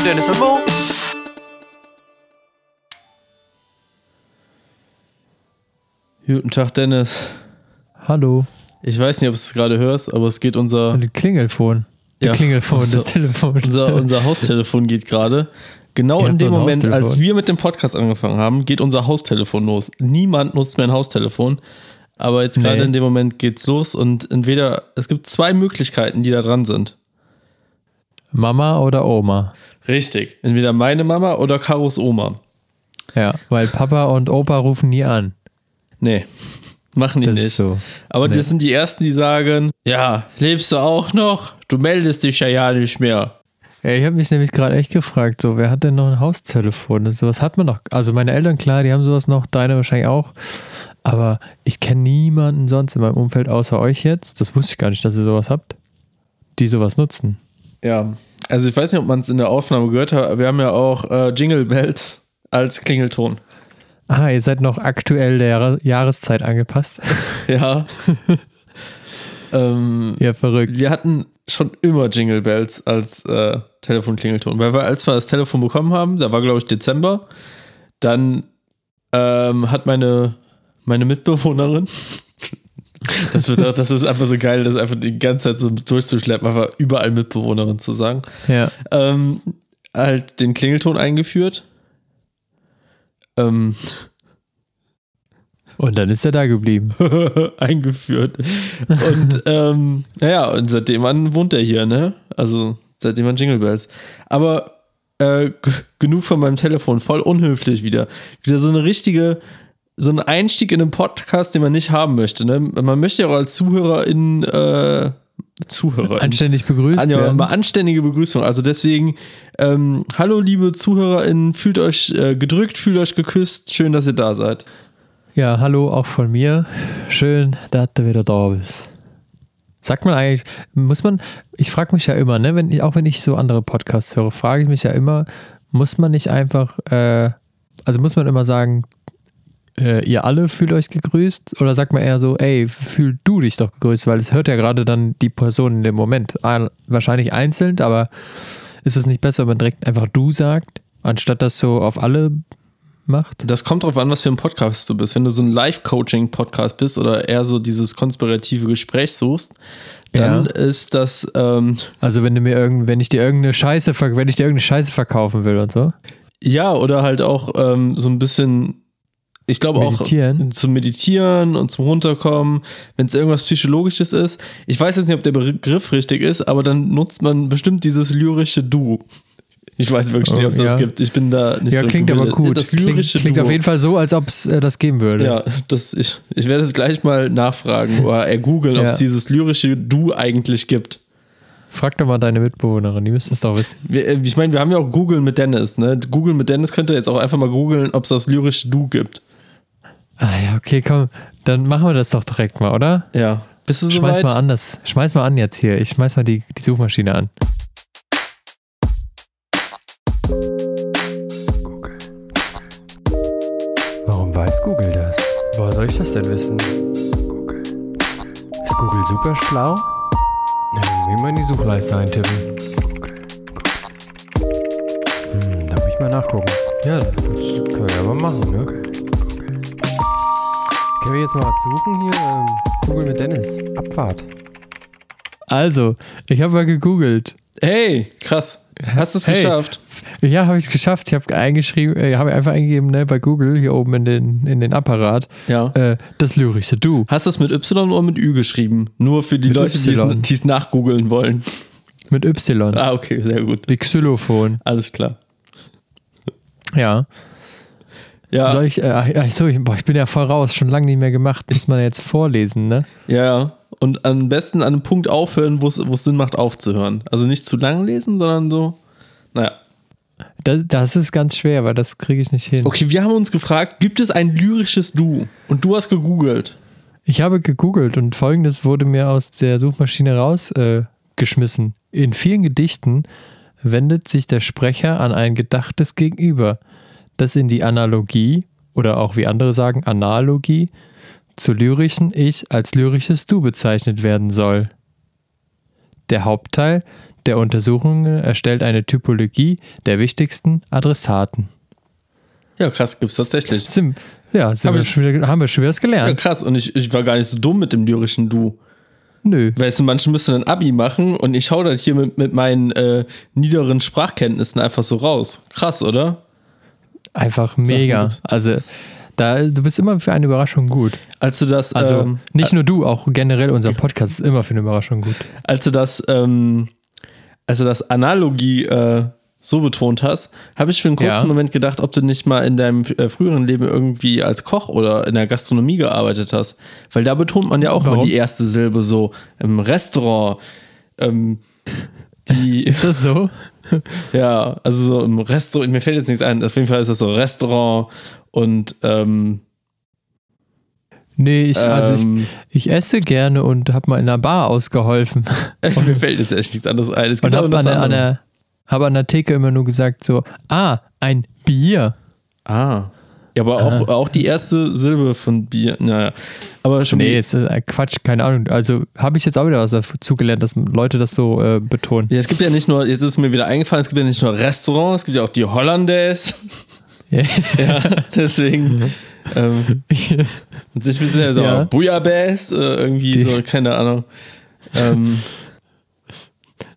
mit Dennis und Mo. Guten Tag, Dennis. Hallo. Ich weiß nicht, ob du es gerade hörst, aber es geht unser, die Klingelfon. Ja. Klingelfon, So. das Telefon. unser, unser Haustelefon geht gerade. Genau in dem ein Moment, als wir mit dem Podcast angefangen haben, geht unser Haustelefon los. Niemand nutzt mehr ein Haustelefon. Aber jetzt gerade Nee. in dem Moment geht's los und entweder, es gibt zwei Möglichkeiten, die da dran sind. Mama oder Oma. Richtig. Entweder meine Mama oder Karos Oma. Ja, weil Papa und Opa rufen nie an. Nee, machen die Das nicht. ist so. Aber Nee. das sind die Ersten, die sagen, ja, lebst du auch noch? Du meldest dich ja ja nicht mehr. Ja, ich habe mich nämlich gerade echt gefragt, so, wer hat denn noch ein Haustelefon? Das- Sowas hat man doch. Also meine Eltern, klar, die haben sowas noch, deine wahrscheinlich auch. Aber ich kenne niemanden sonst in meinem Umfeld außer euch jetzt. Das wusste ich gar nicht, dass ihr sowas habt, die sowas nutzen. Ja, also ich weiß nicht, ob man es in der Aufnahme gehört hat, aber wir haben ja auch äh, Jingle Bells als Klingelton. Ah, ihr seid noch aktuell der Jahre Jahreszeit angepasst. Ja. ähm, ja, verrückt. wir hatten schon immer Jingle Bells als äh, Telefonklingelton, weil wir, als wir das Telefon bekommen haben, da war glaube ich Dezember, dann ähm, hat meine, meine Mitbewohnerin, das, wird, auch- das ist einfach so geil, das einfach die ganze Zeit so durchzuschleppen, einfach überall Mitbewohnerin zu sagen, Ja. ähm, halt den Klingelton eingeführt. Ähm, Und dann ist er da geblieben. eingeführt. Und ähm, naja, und seitdem an wohnt er hier, ne? Also seitdem an Jingle Bells. Aber äh, genug von meinem Telefon, voll unhöflich wieder. Wieder so eine richtige, so ein Einstieg in einen Podcast, den man nicht haben möchte. Ne? Man möchte ja auch als Zuhörerin, äh, Zuhörer. Anständig begrüßt An, ja, werden. mal anständige Begrüßung. Also deswegen, ähm, hallo liebe ZuhörerInnen, fühlt euch äh, gedrückt, fühlt euch geküsst. Schön, dass ihr da seid. Ja, hallo auch von mir. Schön, dass du wieder da bist. Sagt man eigentlich, muss man, ich frage mich ja immer, ne, wenn ich, auch wenn ich so andere Podcasts höre, frage ich mich ja immer, muss man nicht einfach, äh, also muss man immer sagen, äh, ihr alle fühlt euch gegrüßt oder sagt man eher so, ey, fühl du dich doch gegrüßt, weil es hört ja gerade dann die Person in dem Moment. Ah, Wahrscheinlich einzeln, aber ist es nicht besser, wenn man direkt einfach du sagt, anstatt das so auf alle macht? Das kommt drauf an, was für ein Podcast du bist. Wenn du so ein Live-Coaching-Podcast bist oder eher so dieses konspirative Gespräch suchst, dann Ja. ist das, ähm, Also wenn du mir irgend, wenn ich dir irgendeine Scheiße, wenn ich dir irgendeine Scheiße verkaufen will und so. ja, oder halt auch ähm, so ein bisschen, ich glaube auch zum Meditieren und zum Runterkommen, wenn es irgendwas Psychologisches ist. Ich weiß jetzt nicht, ob der Begriff richtig ist, aber dann nutzt man bestimmt dieses lyrische Du. Ich weiß wirklich nicht, ob es Oh, das ja. gibt. Ich bin da nicht Ja, so klingt aber gebildet. gut. Das klingt lyrische klingt Duo. auf jeden Fall so, als ob es äh, das geben würde. Ja, das, ich, ich werde es gleich mal nachfragen oder ergoogeln, ob Ja. es dieses lyrische Du eigentlich gibt. Frag doch mal deine Mitbewohnerin, die müsste es doch wissen. Wir, äh, ich meine, wir haben ja auch Google mit Dennis, ne? Google mit Dennis könnte jetzt auch einfach mal googeln, ob es das lyrische Du gibt. Ah ja, okay, komm. Dann machen wir das doch direkt mal, oder? Ja. Bist du Schmeiß soweit? mal an das. Schmeiß mal an jetzt hier. Ich schmeiß mal die, die Suchmaschine an. Warum weiß Google das? Woher soll ich das denn wissen? Google. Ist Google super schlau? Ja, irgendwie mal in die Suchleiste eintippen. Hm, da muss ich mal nachgucken. Ja, das können wir ja mal machen, ne? Können wir jetzt mal was suchen hier? Ähm, Google mit Dennis. Abfahrt. Also, ich habe mal gegoogelt. Hey, krass. Hast du es Hey. geschafft? Ja, habe ich es geschafft. Ich habe eingeschrieben, äh, habe einfach eingegeben, ne, bei Google hier oben in den, in den Apparat, Ja. äh, das lyrische Du. Hast du es mit Y oder mit Ü geschrieben? Nur für die Mit Leute, die es- Y. die es nachgoogeln wollen. Mit Y. Ah, okay, sehr gut. Wie Xylophon. Alles klar. Ja. Ja, Soll ich, äh, ach so, ich, boah, ich bin ja voll raus, schon lange nicht mehr gemacht. Muss man jetzt vorlesen, ne? ja. Und am besten an einem Punkt aufhören, wo es Sinn macht, aufzuhören. Also nicht zu lang lesen, sondern so. Naja. Das, das ist ganz schwer, weil das kriege ich nicht hin. Okay, wir haben uns gefragt, gibt es ein lyrisches Du? Und du hast gegoogelt. Ich habe gegoogelt und folgendes wurde mir aus der Suchmaschine rausgeschmissen. Äh. In vielen Gedichten wendet sich der Sprecher an ein gedachtes Gegenüber, das in die Analogie oder auch wie andere sagen Analogie zu lyrischen Ich als lyrisches Du bezeichnet werden soll. Der Hauptteil der Untersuchungen erstellt eine Typologie der wichtigsten Adressaten. Ja, krass, gibt's tatsächlich. Sim, ja, Hab wir ich- schon wieder, haben wir schon wieder was Ja, gelernt. krass. Und ich, ich war gar nicht so dumm mit dem lyrischen Du. Nö. Weißt du, manche müssen ein Abi machen und ich hau das hier mit, mit meinen äh, niederen Sprachkenntnissen einfach so raus. Krass, oder? Einfach mega. Also, da, du bist immer für eine Überraschung gut. Als du das, Also, ähm, nicht nur du, auch generell unser Podcast ist immer für eine Überraschung gut. als du das, ähm, als du das Analogie äh, so betont hast, habe ich für einen kurzen Ja. Moment gedacht, ob du nicht mal in deinem äh, früheren Leben irgendwie als Koch oder in der Gastronomie gearbeitet hast. Weil da betont man ja auch immer Warum? die erste Silbe so im Restaurant. Ähm, die Ist das so? Ja, also so im Restaurant, mir fällt jetzt nichts ein, auf jeden Fall ist das so Restaurant und ähm, Nee, ich, also ich, ähm, ich esse gerne und habe mal in einer Bar ausgeholfen. mir fällt jetzt echt nichts anderes ein. Es Und gibt aber habe an, an, der- hab an der Theke immer nur gesagt so, ah, ein Bier. Ah. Ja, aber auch, auch die erste Silbe von Bier, naja. Aber schon Nee, ist äh, Quatsch, keine Ahnung. Also habe ich jetzt auch wieder was dazu gelernt, dass Leute das so äh, betonen. Ja, es gibt ja nicht nur, jetzt ist mir wieder eingefallen, es gibt ja nicht nur Restaurant, es gibt ja auch die Hollandaise. Ja. ja, deswegen. ähm, und sich ein bisschen so Ja. Bouillabaisse, äh, irgendwie Die- so, keine Ahnung. Ähm,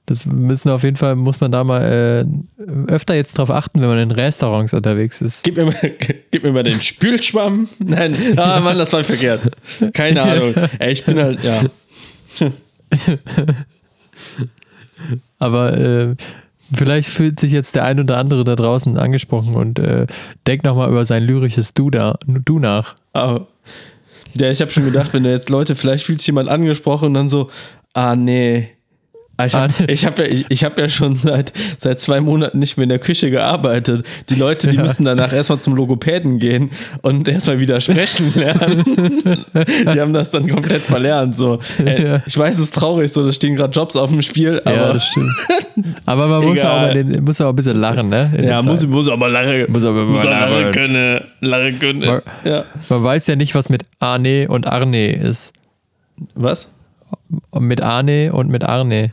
Das müssen auf jeden Fall, muss man da mal äh, öfter jetzt drauf achten, wenn man in Restaurants unterwegs ist. Gib mir, mal, gib mir mal den Spülschwamm. Nein, ah Mann, das war verkehrt. Keine Ahnung. Ey, ich bin halt, ja. Aber äh, vielleicht fühlt sich jetzt der ein oder andere da draußen angesprochen und äh, denkt nochmal über sein lyrisches Du, da, du nach. Aber, ja, ich habe schon gedacht, wenn da jetzt Leute, vielleicht fühlt sich jemand angesprochen und dann so, ah nee. Ah, Ich habe Ah, hab ja, ich, ich hab ja schon seit, seit zwei Monaten nicht mehr in der Küche gearbeitet. Die Leute, die Ja. müssen danach erstmal zum Logopäden gehen und erstmal wieder sprechen lernen. die haben das dann komplett verlernt. So. Äh, Ja. Ich weiß, es ist traurig, so, da stehen gerade Jobs auf dem Spiel, aber ja, das stimmt. Aber man muss auch, mal den, muss auch ein bisschen lachen, ne? in Ja, muss, muss aber Larre, Muss aber muss Larre lachen. können. Larre können. Mal- Ja. Man weiß ja nicht, was mit Arne und Arne ist. Was? Mit Arne und mit Arne.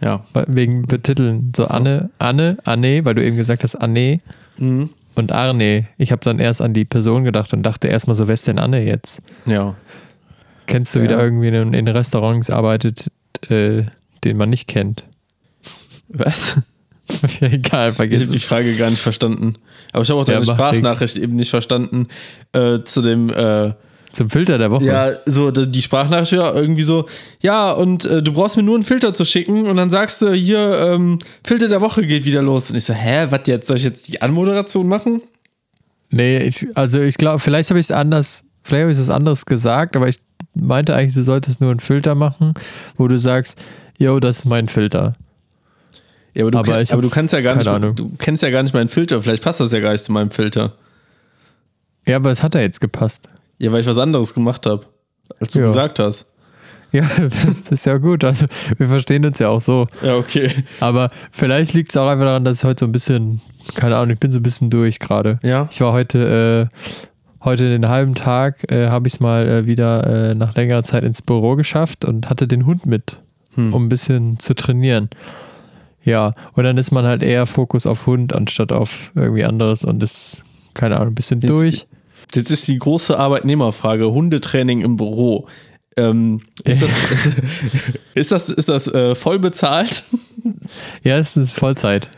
Ja. Wegen Betiteln. So, Anne, Anne, Anne, weil du eben gesagt hast, Anne Mhm. und Arne. Ich habe dann erst an die Person gedacht und dachte erstmal so, wer ist denn Anne jetzt? Ja. Kennst du Ja. wieder irgendwie in, in Restaurants arbeitet, äh, den man nicht kennt? Was? Ja, Egal, Ich vergiss habe die. Frage gar nicht verstanden. Aber ich habe auch Ja, deine macht Sprachnachricht eben nicht verstanden. Äh, zu dem, äh, Zum Filter der Woche. ja, so die Sprachnachricht ja irgendwie so, ja, und äh, du brauchst mir nur einen Filter zu schicken und dann sagst du, hier, ähm, Filter der Woche geht wieder los. Und ich so, hä, was jetzt? Soll ich jetzt die Anmoderation machen? Nee, ich, also ich glaube, vielleicht habe ich es anders, vielleicht habe ich es anders gesagt, aber ich meinte eigentlich, du solltest nur einen Filter machen, wo du sagst, yo, das ist mein Filter. Ja, aber du, Aber ich aber du kannst ja gar nicht, Ahnung. du kennst ja gar nicht meinen Filter. Vielleicht passt das ja gar nicht zu meinem Filter. Ja, aber es hat ja jetzt gepasst. Ja, weil ich was anderes gemacht habe, als du Ja. gesagt hast. Ja, das ist ja gut. Also wir verstehen uns ja auch so. Ja, okay. Aber vielleicht liegt es auch einfach daran, dass ich heute so ein bisschen, keine Ahnung, ich bin so ein bisschen durch gerade. Ja. Ich war heute, äh, heute den halben Tag, äh, habe ich es mal äh, wieder äh, nach längerer Zeit ins Büro geschafft und hatte den Hund mit, Hm. um ein bisschen zu trainieren. Ja, und dann ist man halt eher Fokus auf Hund anstatt auf irgendwie anderes und ist, keine Ahnung, ein bisschen Jetzt- durch. Jetzt ist die große Arbeitnehmerfrage: Hundetraining im Büro. Ähm, ist, das, ist, ist das, ist das äh, voll bezahlt? Ja, es ist Vollzeit.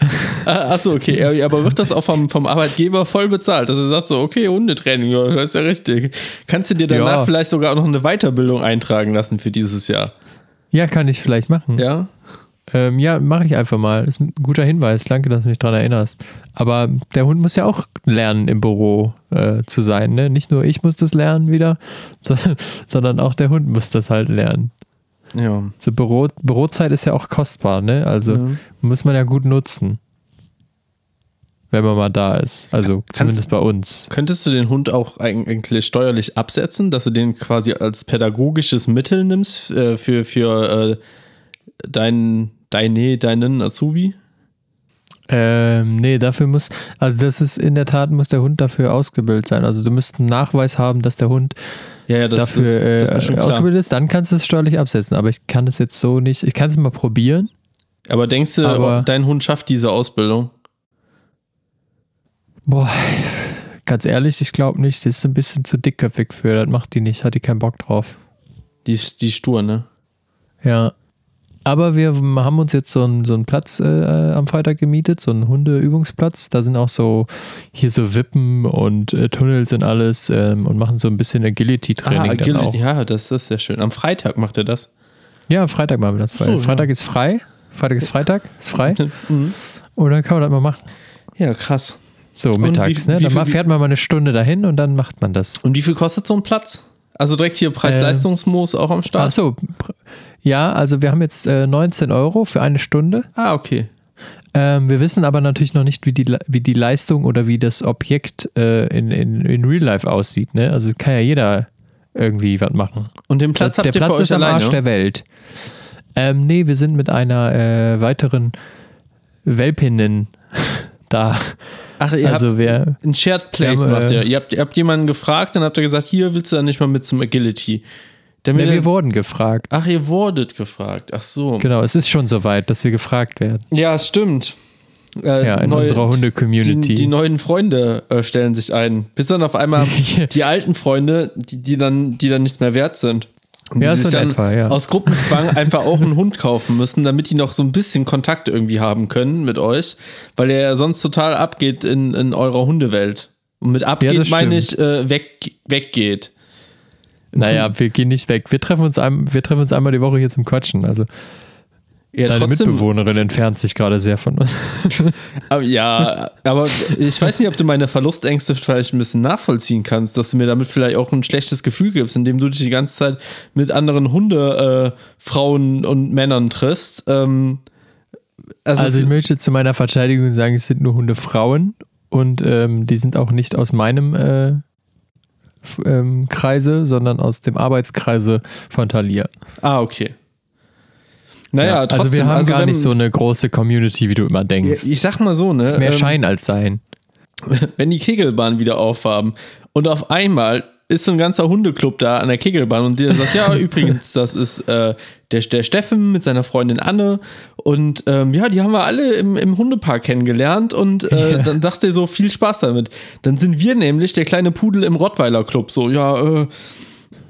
Ah, Achso, okay. Aber wird das auch vom, vom Arbeitgeber voll bezahlt? Dass er sagt so, okay, Hundetraining, ja, das ist ja richtig. Kannst du dir danach Ja. vielleicht sogar auch noch eine Weiterbildung eintragen lassen für dieses Jahr? Ja, kann ich vielleicht machen. Ja? Ähm, ja, mache ich einfach mal. ist ein guter Hinweis. Danke, dass du mich daran erinnerst. Aber der Hund muss ja auch lernen, im Büro äh, zu sein. Ne? Nicht nur ich muss das lernen wieder, so, sondern auch der Hund muss das halt lernen. Ja. So Büro, Bürozeit ist ja auch kostbar, ne? Also Ja. muss man ja gut nutzen. Wenn man mal da ist. Also Kannst- zumindest bei uns. Könntest du den Hund auch eigentlich steuerlich absetzen, dass du den quasi als pädagogisches Mittel nimmst äh, für, für äh, deinen, deine, deinen Azubi? Ähm, nee, dafür muss, also das ist in der Tat, muss der Hund dafür ausgebildet sein. Also du müsst einen Nachweis haben, dass der Hund Ja, ja, das, dafür das, das äh, ausgebildet ist, dann kannst du es steuerlich absetzen. Aber ich kann das jetzt so nicht, ich kann es mal probieren, Aber denkst du, Aber- dein Hund schafft diese Ausbildung? Boah, ganz ehrlich, ich glaube nicht. Die ist ein bisschen zu dickköpfig für. Das macht die nicht. Hat die keinen Bock drauf. Die ist die stur, ne? Ja. Aber wir haben uns jetzt so einen, so einen Platz äh, am Freitag gemietet, so einen Hundeübungsplatz. Da sind auch so hier so Wippen und äh, Tunnels und alles ähm, und machen so ein bisschen Agility-Training dann Agil- auch. Ja. ja, das ist sehr schön. Am Freitag macht er das. am Freitag machen wir das. So, ja. Freitag ist frei. Freitag ist Freitag, ist frei. Mhm. Und dann kann man das mal machen. Ja, krass. So, wie- mittags, wie ne? Dann viel- fährt man mal eine Stunde dahin und dann macht man das. Und wie viel kostet so ein Platz? Also direkt hier Preis-Leistungsmoos auch am Start? Ach so. pr- Ja, also wir haben jetzt äh, 19 Euro für eine Stunde. Ah, okay. Ähm, wir wissen aber natürlich noch nicht, wie die, wie die Leistung oder wie das Objekt äh, in, in, in Real Life aussieht. Ne? Also kann ja jeder irgendwie was machen. Und den Platz der habt ihr Platz ist am alleine? Arsch der Welt. Ähm, nee, wir sind mit einer äh, weiteren Welpinnen da. Ach, ihr also habt wer. ein Shared Place wir macht ihr. Ihr habt, ihr habt jemanden gefragt, dann habt ihr gesagt, hier willst du da nicht mal mit zum Agility. Damit Ne, wir wurden gefragt. Ach, ihr wurdet gefragt. Ach so. Genau, es ist schon soweit, dass wir gefragt werden. Ja, stimmt. Äh, Ja, in neu- unserer die, Hunde-Community. die neuen Freunde äh, stellen sich ein. Bis dann auf einmal die alten Freunde, die, die, dann, die dann nichts mehr wert sind. Ja, die so sich dann etwa, ja. aus Gruppenzwang einfach auch einen Hund kaufen müssen, damit die noch so ein bisschen Kontakt irgendwie haben können mit euch, weil der ja sonst total abgeht in, in eurer Hundewelt. Und mit abgeht das meine ich äh, weg, weggeht. Naja, wir gehen nicht weg. Wir treffen uns, ein, wir treffen uns einmal die Woche hier zum Quatschen. Also Ja, deine trotzdem, Mitbewohnerin entfernt sich gerade sehr von uns. aber, ja, aber ich weiß nicht, ob du meine Verlustängste vielleicht ein bisschen nachvollziehen kannst, dass du mir damit vielleicht auch ein schlechtes Gefühl gibst, indem du dich die ganze Zeit mit anderen Hunde, äh, Frauen und Männern triffst. Ähm, also, Also ich möchte zu meiner Verteidigung sagen, es sind nur Hundefrauen und ähm, die sind auch nicht aus meinem äh, ähm, Kreise, sondern aus dem Arbeitskreise von Thalia. ah, okay. Naja, Ja, trotzdem, also wir haben also gar nicht so eine große Community, wie du immer denkst. Ich sag mal so, ne? ist mehr ähm, Schein als Sein. wenn die Kegelbahn wieder aufhaben und auf einmal ist so ein ganzer Hundeclub da an der Kegelbahn und der sagt, ja, übrigens, das ist äh, der, der Steffen mit seiner Freundin Anne und ähm, ja, die haben wir alle im, im Hundepark kennengelernt und äh, dann dachte er so, viel Spaß damit. Dann sind wir nämlich der kleine Pudel im Rottweiler Club, so, ja, äh,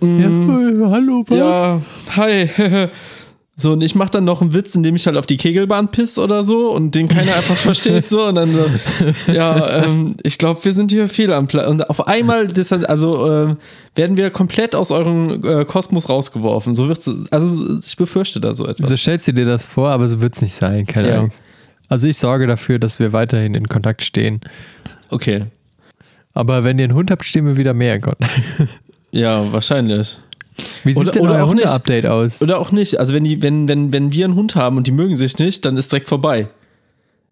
Ja, äh, hallo, was? ja, hi. So, und ich mache dann noch einen Witz, indem ich halt auf die Kegelbahn piss oder so und den keiner einfach versteht so und dann so, ja, ähm, ich glaube, wir sind hier fehl am Platz. Und auf einmal, also ähm, werden wir komplett aus eurem äh, Kosmos rausgeworfen. So wird's, also ich befürchte da so etwas. So stellst du dir das vor, aber so wird es nicht sein, keine Ja. Angst. Also ich sorge dafür, dass wir weiterhin in Kontakt stehen. Okay. Aber wenn ihr einen Hund habt, stehen wir wieder mehr in Kontakt. Ja, wahrscheinlich. Wie sieht Oder- denn oder euer auch nicht. Hunde-Update aus? Oder auch nicht. Also wenn die, wenn, wenn, wenn wir einen Hund haben und die mögen sich nicht, dann ist direkt vorbei.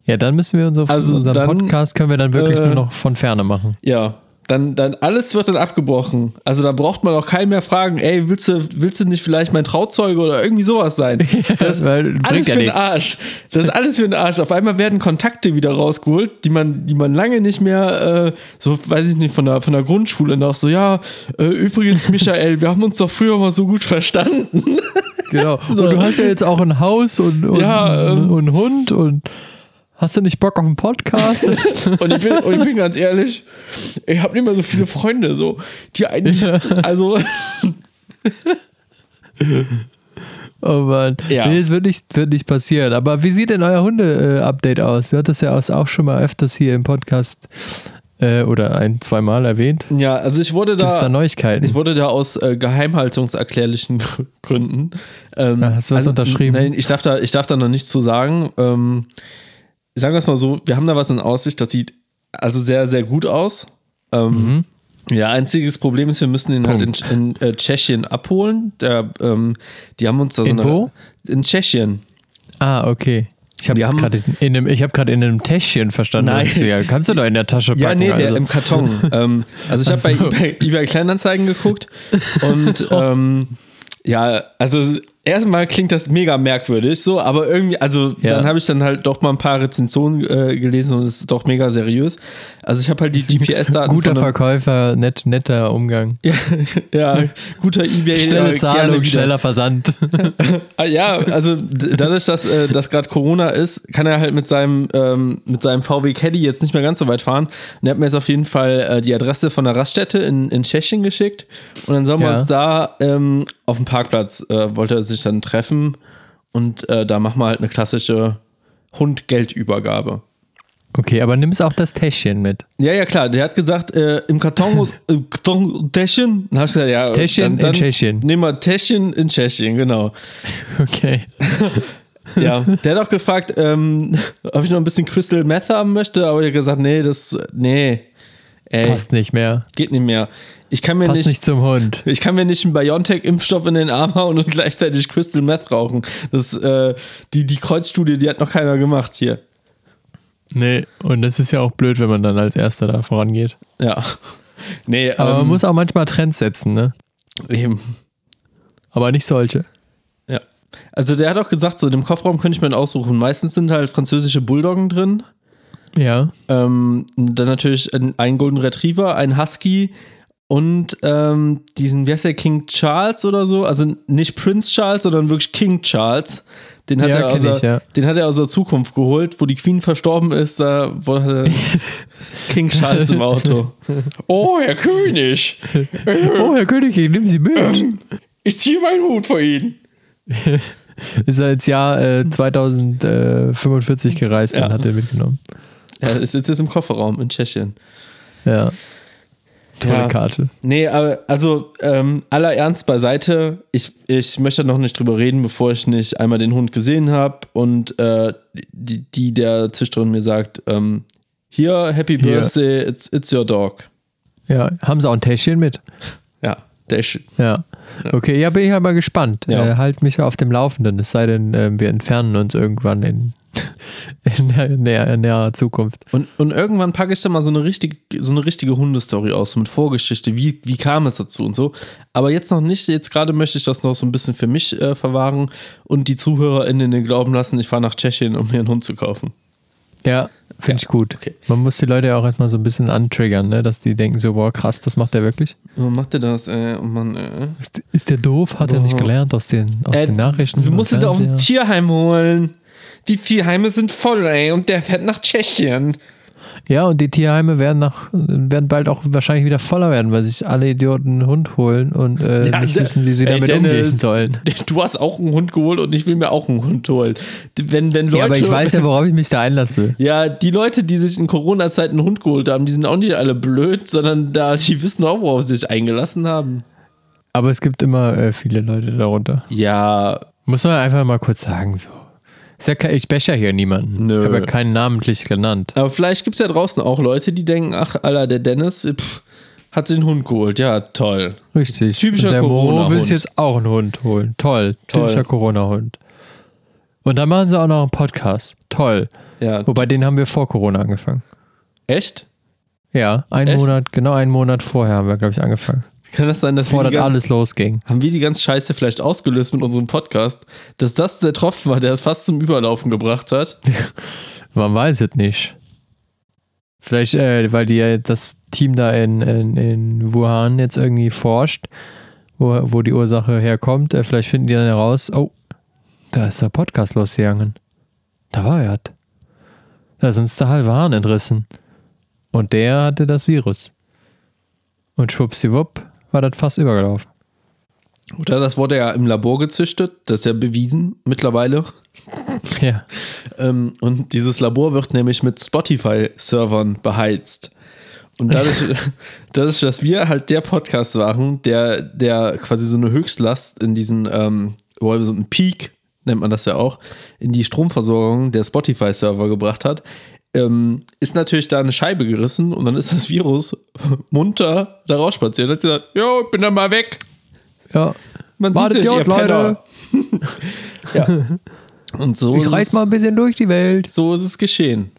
Ja, dann müssen wir unser, Also unseren dann, Podcast können wir dann wirklich äh, nur noch von Ferne machen. Ja, dann, dann alles wird dann abgebrochen. Also da braucht man auch keinen mehr fragen, ey, willst du, willst du nicht vielleicht mein Trauzeuge oder irgendwie sowas sein? Das bringt alles ja für den. Arsch. Das ist alles für den Arsch. Auf einmal werden Kontakte wieder rausgeholt, die man, die man lange nicht mehr, äh, so weiß ich nicht, von der, von der Grundschule noch so, ja, äh, übrigens, Michael, wir haben uns doch früher mal so gut verstanden. Genau. So. Und du hast ja jetzt auch ein Haus und, und, Ja, ähm, und einen Hund und hast du nicht Bock auf einen Podcast? Und ich bin, und ich bin ganz ehrlich, ich habe nicht mehr so viele Freunde, so, die eigentlich, also, oh Mann. Ja. Nee, es wird nicht, wird nicht passieren. Aber wie sieht denn euer Hunde-Update aus? Du hattest ja auch schon mal öfters hier im Podcast äh, oder ein, zweimal erwähnt. ja, also ich wurde Gibt es da da, Neuigkeiten? ich wurde da aus äh, geheimhaltungserklärlichen Gründen. Ähm, Ja, hast du was unterschrieben? Nein, ich darf da, ich darf da noch nichts zu sagen. Ähm, sagen wir es mal so, wir haben da was in Aussicht, das sieht also sehr, sehr gut aus. Ähm, Ja, einziges Problem ist, wir müssen den halt in, Mhm. Punkt. in äh, Tschechien abholen. Der, ähm, die haben uns da so In eine. wo? In Tschechien. Ah, okay. Ich habe gerade in, einem- ich in einem Täschchen verstanden. Nein. Ja, kannst du doch in der Tasche packen. Ja, nee, der also. im Karton. ähm, also ich habe bei so. eBay, eBay Kleinanzeigen geguckt und ähm, ja, also erstmal klingt das mega merkwürdig, so, aber irgendwie, also Ja. dann habe ich dann halt doch mal ein paar Rezensionen äh, gelesen und es ist doch mega seriös. Also ich habe halt die GPS-Daten. Guter Verkäufer, nett, netter Umgang. Ja, ja, guter eBay. Schnelle Zahlung, schneller Versand. Ah, Ja, also dadurch, dass, äh, dass gerade Corona ist, kann er halt mit seinem, ähm, mit seinem VW Caddy jetzt nicht mehr ganz so weit fahren. Und er hat mir jetzt auf jeden Fall äh, die Adresse von der Raststätte in, in Tschechien geschickt. Und dann sollen wir Ja. uns da ähm, auf dem Parkplatz, äh, wollte er sich dann treffen. Und äh, da machen wir halt eine klassische Hund-Geldübergabe. Okay, aber nimmst auch das Täschchen mit. Ja, ja, klar. Der hat gesagt, äh, im Karton, im Karton Täschchen. Dann hab ich gesagt, ja, Täschchen dann, in Tschechien. Nehmen wir Täschchen in Tschechien, genau. Okay. Ja, der hat auch gefragt, ähm, ob ich noch ein bisschen Crystal Meth haben möchte, aber ich habe gesagt, nee, das, nee, ey, Passt nicht mehr. geht nicht mehr. Ich kann mir Passt nicht, nicht zum Hund. ich kann mir nicht einen BioNTech-Impfstoff in den Arm hauen und gleichzeitig Crystal Meth rauchen. Das, äh, die, die Kreuzstudie, die hat noch keiner gemacht hier. Nee, und das ist ja auch blöd, wenn man dann als Erster da vorangeht. Ja. Nee, Aber man ähm, muss auch manchmal Trends setzen, ne? eben. Aber nicht solche. Ja. Also der hat auch gesagt, so in dem Kofferraum könnte ich mir einen aussuchen. Meistens sind halt französische Bulldoggen drin. Ja. Ähm, dann natürlich ein, ein Golden Retriever, ein Husky und ähm, diesen, wie heißt der, King Charles oder so? Also nicht Prince Charles, sondern wirklich King Charles. Den hat, Ja, er, aus der, ich, ja. den hat er aus der Zukunft geholt, wo die Queen verstorben ist. Da wurde King Charles im Auto. Oh, Herr König, Oh, Herr König, nimm sie mit. ich ziehe meinen Hut vor Ihnen. Ist er ins Jahr äh, 2045 gereist Ja. und hat er mitgenommen. Ja, ist jetzt im Kofferraum in Tschechien. Ja. Tolle Ja. Karte. Nee, aber also ähm, aller Ernst beiseite. Ich, ich möchte noch nicht drüber reden, bevor ich nicht einmal den Hund gesehen habe und äh, die, die der Züchterin mir sagt, ähm, hier, Happy. Birthday, it's, it's your dog. Ja, haben sie auch ein Täschchen mit? Ist Ja. Okay, ja, bin ich mal gespannt. Ja. Äh, halt mich auf dem Laufenden, es sei denn, äh, wir entfernen uns irgendwann in, in, der, näher, näherer Zukunft. Und, und irgendwann packe ich da mal so eine richtige, so eine richtige Hundestory aus, so mit Vorgeschichte, wie, wie kam es dazu und so. Aber jetzt noch nicht, jetzt gerade möchte ich das noch so ein bisschen für mich äh, verwahren und die ZuhörerInnen den Glauben lassen, ich fahre nach Tschechien, um mir einen Hund zu kaufen. Ja, finde ich gut. okay. Man muss die Leute ja auch erstmal so ein bisschen antriggern, ne? dass die denken so, boah, krass, das macht der wirklich. Warum macht ihr das? Äh, oh Mann, äh. Ist, ist der doof? Hat er nicht gelernt aus den, aus Äh, den Nachrichten? Du und musst jetzt auf ein? Tierheim holen. Die Tierheime sind voll, ey, und der fährt nach Tschechien. Ja, und die Tierheime werden, nach, werden bald auch wahrscheinlich wieder voller werden, weil sich alle Idioten einen Hund holen und äh, Ja, nicht wissen, wie sie ey, damit Dennis, umgehen sollen. Du hast auch einen Hund geholt und ich will mir auch einen Hund holen. Wenn, wenn Leute, Ja, aber ich weiß ja, worauf ich mich da einlasse. Ja, die Leute, die sich in Corona-Zeit einen Hund geholt haben, die sind auch nicht alle blöd, sondern da, die wissen auch, worauf sie sich eingelassen haben. Aber es gibt immer äh, viele Leute darunter. Ja, Muss man einfach mal kurz sagen, so. Ja, kein- ich bäche ja hier niemanden. Nö. Ich habe ja keinen namentlich genannt. aber vielleicht gibt es ja draußen auch Leute, die denken, ach, Alter, der Dennis pff, hat sich einen Hund geholt. Ja, toll. Richtig. Typischer der Mo Corona-Hund. will sich jetzt auch einen Hund holen. Toll. Toll. Typischer Corona-Hund. Und dann machen sie auch noch einen Podcast. Toll. Ja, Wobei, den haben wir vor Corona angefangen. echt? Ja, einen Echt? Monat, genau einen Monat vorher haben wir, glaube ich, angefangen. Kann das sein, dass wir Bevor gan- alles losging. haben wir die ganze Scheiße vielleicht ausgelöst mit unserem Podcast, dass das der Tropfen war, der es fast zum Überlaufen gebracht hat? Man weiß es nicht. Vielleicht, äh, weil die, das Team da in, in, in Wuhan jetzt irgendwie forscht, wo, wo die Ursache herkommt. Äh, vielleicht finden die dann heraus, oh, da ist der Podcast losgegangen. Da war er. Da ist uns der halbe Hahn entrissen. Und der hatte das Virus. Und schwuppsiwupp war das fast übergelaufen. Oder das wurde ja im Labor gezüchtet, das ist ja bewiesen mittlerweile. Ja. Ähm, und dieses Labor wird nämlich mit Spotify-Servern beheizt. Und dadurch, dadurch, dass wir halt der Podcast waren, der, der quasi so eine Höchstlast in diesen, ähm, so einen Peak, nennt man das ja auch, in die Stromversorgung der Spotify-Server gebracht hat, ähm, ist natürlich da eine Scheibe gerissen und dann ist das Virus munter da rausspaziert und hat gesagt, jo, ich bin dann mal weg. Ja. Man Wartet sieht sich, ihr Leute. Ja. Und so Ich es, mal ein bisschen durch die Welt. so ist es geschehen.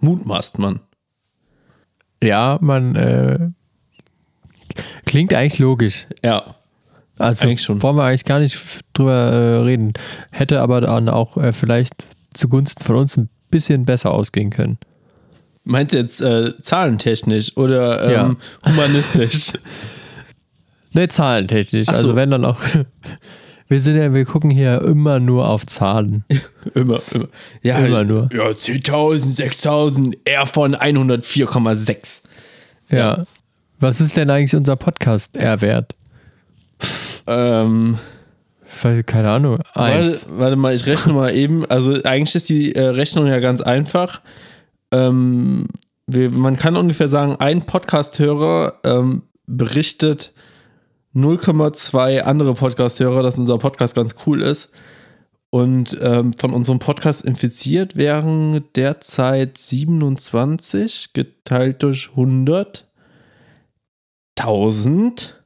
Mutmaßt man. Ja, man äh, klingt eigentlich logisch. Ja. Also Eigentlich schon. wollen wir eigentlich gar nicht drüber äh, reden. Hätte aber dann auch äh, vielleicht zugunsten von uns ein bisschen besser ausgehen können. Meint ihr jetzt äh, zahlentechnisch oder ähm, Ja. humanistisch? Ne, zahlentechnisch. Ach so. Also wenn dann auch. Wir sind ja, wir gucken hier immer nur auf Zahlen. immer, immer. Ja, Immer nur. Ja, 10.000, 6.000, eher von 104,6. Ja. Was ist denn eigentlich unser Podcast R-Wert? Ähm, Keine Ahnung. Eins. warte, warte mal, ich rechne mal eben. Also eigentlich ist die äh, Rechnung ja ganz einfach. Ähm, wir, man kann ungefähr sagen, ein Podcast-Hörer ähm, berichtet 0,2 andere Podcast-Hörer, dass unser Podcast ganz cool ist. Und ähm, von unserem Podcast infiziert wären derzeit 27 geteilt durch 100. 1000.